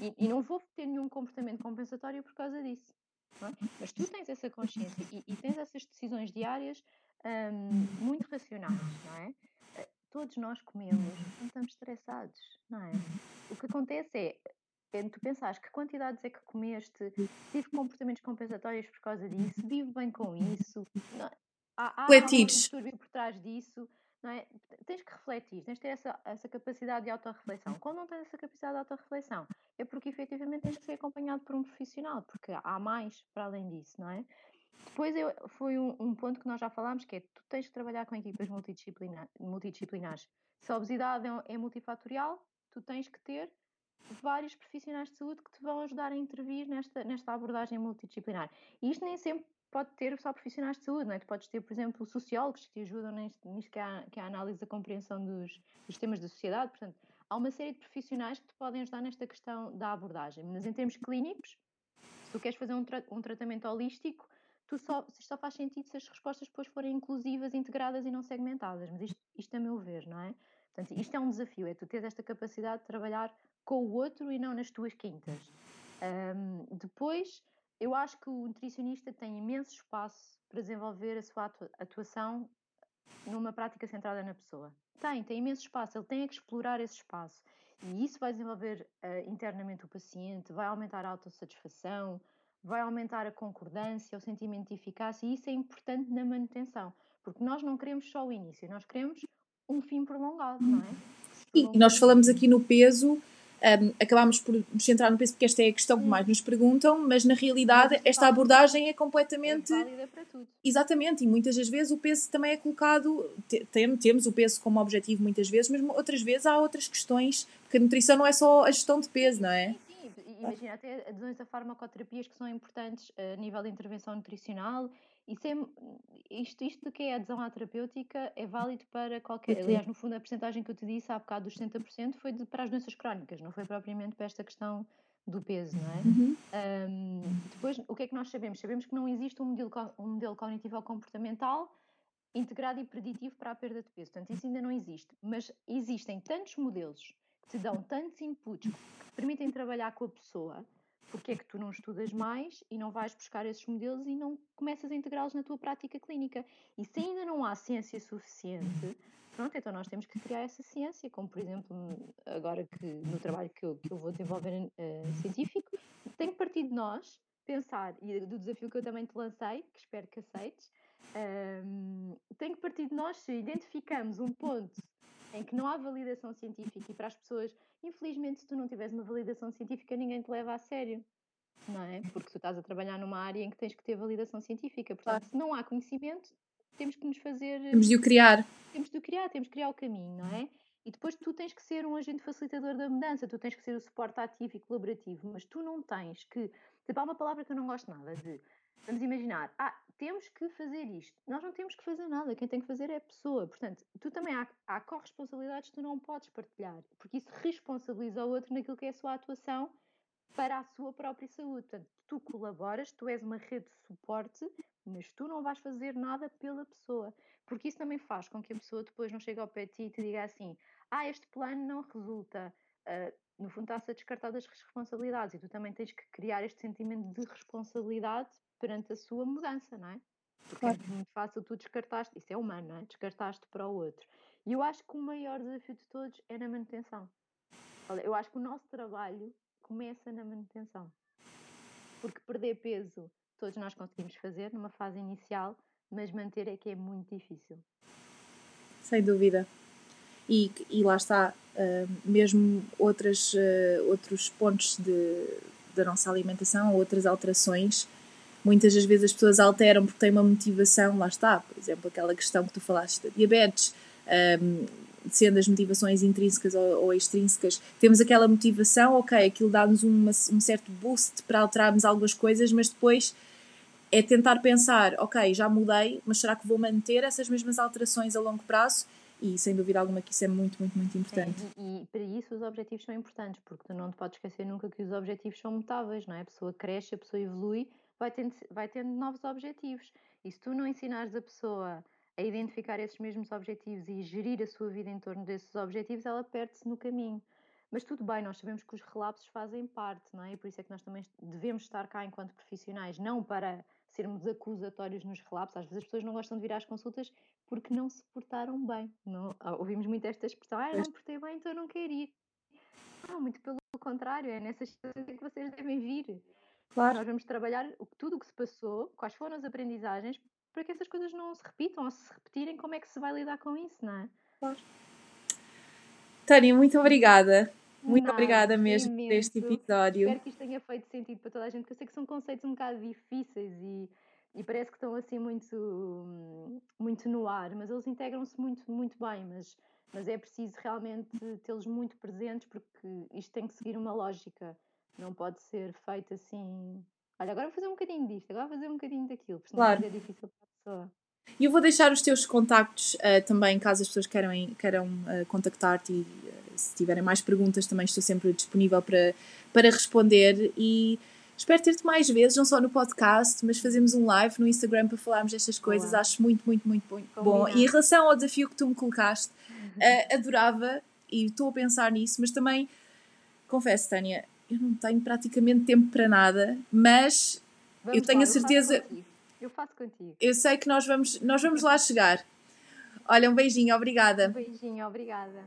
e, e não vou ter nenhum comportamento compensatório por causa disso. É? Mas tu tens essa consciência e, e tens essas decisões diárias um, muito racionais, não é? Eh, todos nós comemos quando estamos estressados, não é? O que acontece é, é tu pensares que quantidades é que comeste, tive comportamentos compensatórios por causa disso, vivo bem com isso. Não, é? há, há um por trás disso, não é? Tens que refletir, tens que ter essa, essa capacidade de autorreflexão. Quando não tens essa capacidade de autorreflexão, é porque efetivamente tens que ser acompanhado por um profissional, porque há mais para além disso, não é? Depois eu, foi um, um, ponto que nós já falámos, que é tu tens que trabalhar com equipas multidisciplinar, multidisciplinares. Se a obesidade é, é multifatorial, tu tens que ter vários profissionais de saúde que te vão ajudar a intervir nesta, nesta abordagem multidisciplinar. E isto nem sempre pode ter só profissionais de saúde, não é? Tu podes ter, por exemplo, sociólogos que te ajudam nisto, nisto que, é que a análise da compreensão dos, dos temas da sociedade. Portanto, há uma série de profissionais que te podem ajudar nesta questão da abordagem. Mas em termos clínicos, se tu queres fazer um, tra um tratamento holístico, tu só, só faz sentido se as respostas depois forem inclusivas, integradas e não segmentadas. Mas isto, isto a meu ver, não é? Portanto, isto é um desafio, é tu teres esta capacidade de trabalhar com o outro e não nas tuas quintas. Um, depois, eu acho que o nutricionista tem imenso espaço para desenvolver a sua atuação numa prática centrada na pessoa. Tem, tem imenso espaço, ele tem que explorar esse espaço. E isso vai desenvolver uh, internamente o paciente, vai aumentar a autossatisfação, vai aumentar a concordância, o sentimento de eficácia, e isso é importante na manutenção, porque nós não queremos só o início, nós queremos um fim prolongado, não é? E nós falamos aqui no peso um, acabámos por nos centrar no peso porque esta é a questão que mais nos perguntam, mas na realidade esta abordagem é completamente. É válida para tudo. Exatamente, e muitas das vezes o peso também é colocado. Tem, temos o peso como objetivo muitas vezes, mas outras vezes há outras questões, porque a nutrição não é só a gestão de peso, não é? Sim, sim. imagina até adesões a farmacoterapias que são importantes a nível de intervenção nutricional isso é, isto, isto que é adesão à terapêutica é válido para qualquer. Aliás, no fundo, a porcentagem que eu te disse há bocado dos 70% foi de, para as doenças crónicas, não foi propriamente para esta questão do peso, não é? Uhum. Um, depois, o que é que nós sabemos? Sabemos que não existe um modelo, um modelo cognitivo comportamental integrado e preditivo para a perda de peso. Portanto, isso ainda não existe. Mas existem tantos modelos que te dão tantos inputs que permitem trabalhar com a pessoa porque é que tu não estudas mais e não vais buscar esses modelos e não começas a integrá-los na tua prática clínica? E se ainda não há ciência suficiente, pronto, então nós temos que criar essa ciência, como por exemplo, agora que no trabalho que eu, que eu vou desenvolver uh, científico, tem que partir de nós pensar, e do desafio que eu também te lancei, que espero que aceites, um, ehm, tem que partir de nós se identificamos um ponto em que não há validação científica e para as pessoas, infelizmente, se tu não tiveres uma validação científica, ninguém te leva a sério. Não é? Porque tu estás a trabalhar numa área em que tens que ter validação científica. Portanto, se não há conhecimento, temos que nos fazer. Temos de o criar. Temos de o criar, temos de criar o caminho, não é? E depois tu tens que ser um agente facilitador da mudança, tu tens que ser o suporte ativo e colaborativo, mas tu não tens que. Tipo, há uma palavra que eu não gosto nada de. Vamos imaginar, ah, temos que fazer isto. Nós não temos que fazer nada, quem tem que fazer é a pessoa. Portanto, tu também há, há corresponsabilidades que tu não podes partilhar, porque isso responsabiliza o outro naquilo que é a sua atuação para a sua própria saúde. Portanto, tu colaboras, tu és uma rede de suporte, mas tu não vais fazer nada pela pessoa. Porque isso também faz com que a pessoa depois não chegue ao pé de ti e te diga assim: ah, este plano não resulta. Uh, no fundo, está-se a descartar das responsabilidades e tu também tens que criar este sentimento de responsabilidade perante a sua mudança, não é? Porque é claro. é muito fácil tu descartaste, isso é humano, não é? Descartaste para o outro. E eu acho que o maior desafio de todos é na manutenção. Olha, eu acho que o nosso trabalho começa na manutenção. Porque perder peso todos nós conseguimos fazer numa fase inicial, mas manter é que é muito difícil. Sem dúvida. E, e lá está, uh, mesmo outras, uh, outros pontos de, da nossa alimentação, outras alterações, muitas das vezes as pessoas alteram porque têm uma motivação, lá está, por exemplo, aquela questão que tu falaste da diabetes, um, sendo as motivações intrínsecas ou, ou, extrínsecas, temos aquela motivação, ok, aquilo dá-nos um certo boost para alterarmos algumas coisas, mas depois é tentar pensar, ok, já mudei, mas será que vou manter essas mesmas alterações a longo prazo? E sem dúvida alguma que isso é muito, muito, muito importante. É, e, e, para isso os objetivos são importantes, porque tu não te podes esquecer nunca que os objetivos são mutáveis, não é? A pessoa cresce, a pessoa evolui, vai tendo, vai tendo novos objetivos. E se tu não ensinares a pessoa a identificar esses mesmos objetivos e gerir a sua vida em torno desses objetivos, ela perde-se no caminho. Mas tudo bem, nós sabemos que os relapsos fazem parte, não é? E por isso é que nós também devemos estar cá enquanto profissionais, não para sermos acusatórios nos relapsos. Às vezes as pessoas não gostam de vir às consultas porque não se portaram bem. Não, ah, ouvimos muito esta expressão, ah, eu não portei bem, então eu não quero ir. Não, muito pelo contrário, é nessas situações que vocês devem vir. Claro. Nós vamos trabalhar tudo o que se passou, quais foram as aprendizagens, para que essas coisas não se repitam ou se repetirem, como é que se vai lidar com isso, não é? Claro. Tânia, muito obrigada. Muito Nada, obrigada mesmo imenso. por este episódio. Espero que isto tenha feito sentido para toda a gente, porque eu sei que são conceitos um bocado difíceis e, e parece que estão assim muito, muito no ar, mas eles integram-se muito, muito bem, mas, mas é preciso realmente tê-los muito presentes porque isto tem que seguir uma lógica, não pode ser feito assim. Olha, agora vou fazer um bocadinho disto, agora vou fazer um bocadinho daquilo, porque claro. é difícil para a pessoa. E eu vou deixar os teus contactos uh, também, caso as pessoas queiram, queiram uh, contactar-te e uh, se tiverem mais perguntas também estou sempre disponível para, para responder e espero ter-te mais vezes, não só no podcast, mas fazemos um live no Instagram para falarmos destas coisas. Olá. Acho muito, muito, muito, muito bom. E em relação ao desafio que tu me colocaste, uhum. adorava e estou a pensar nisso, mas também confesso, Tânia, eu não tenho praticamente tempo para nada, mas Vamos eu tenho lá, a certeza. Eu faço contigo. Eu sei que nós vamos, nós vamos lá chegar. Olha, um beijinho, obrigada. Um beijinho, obrigada.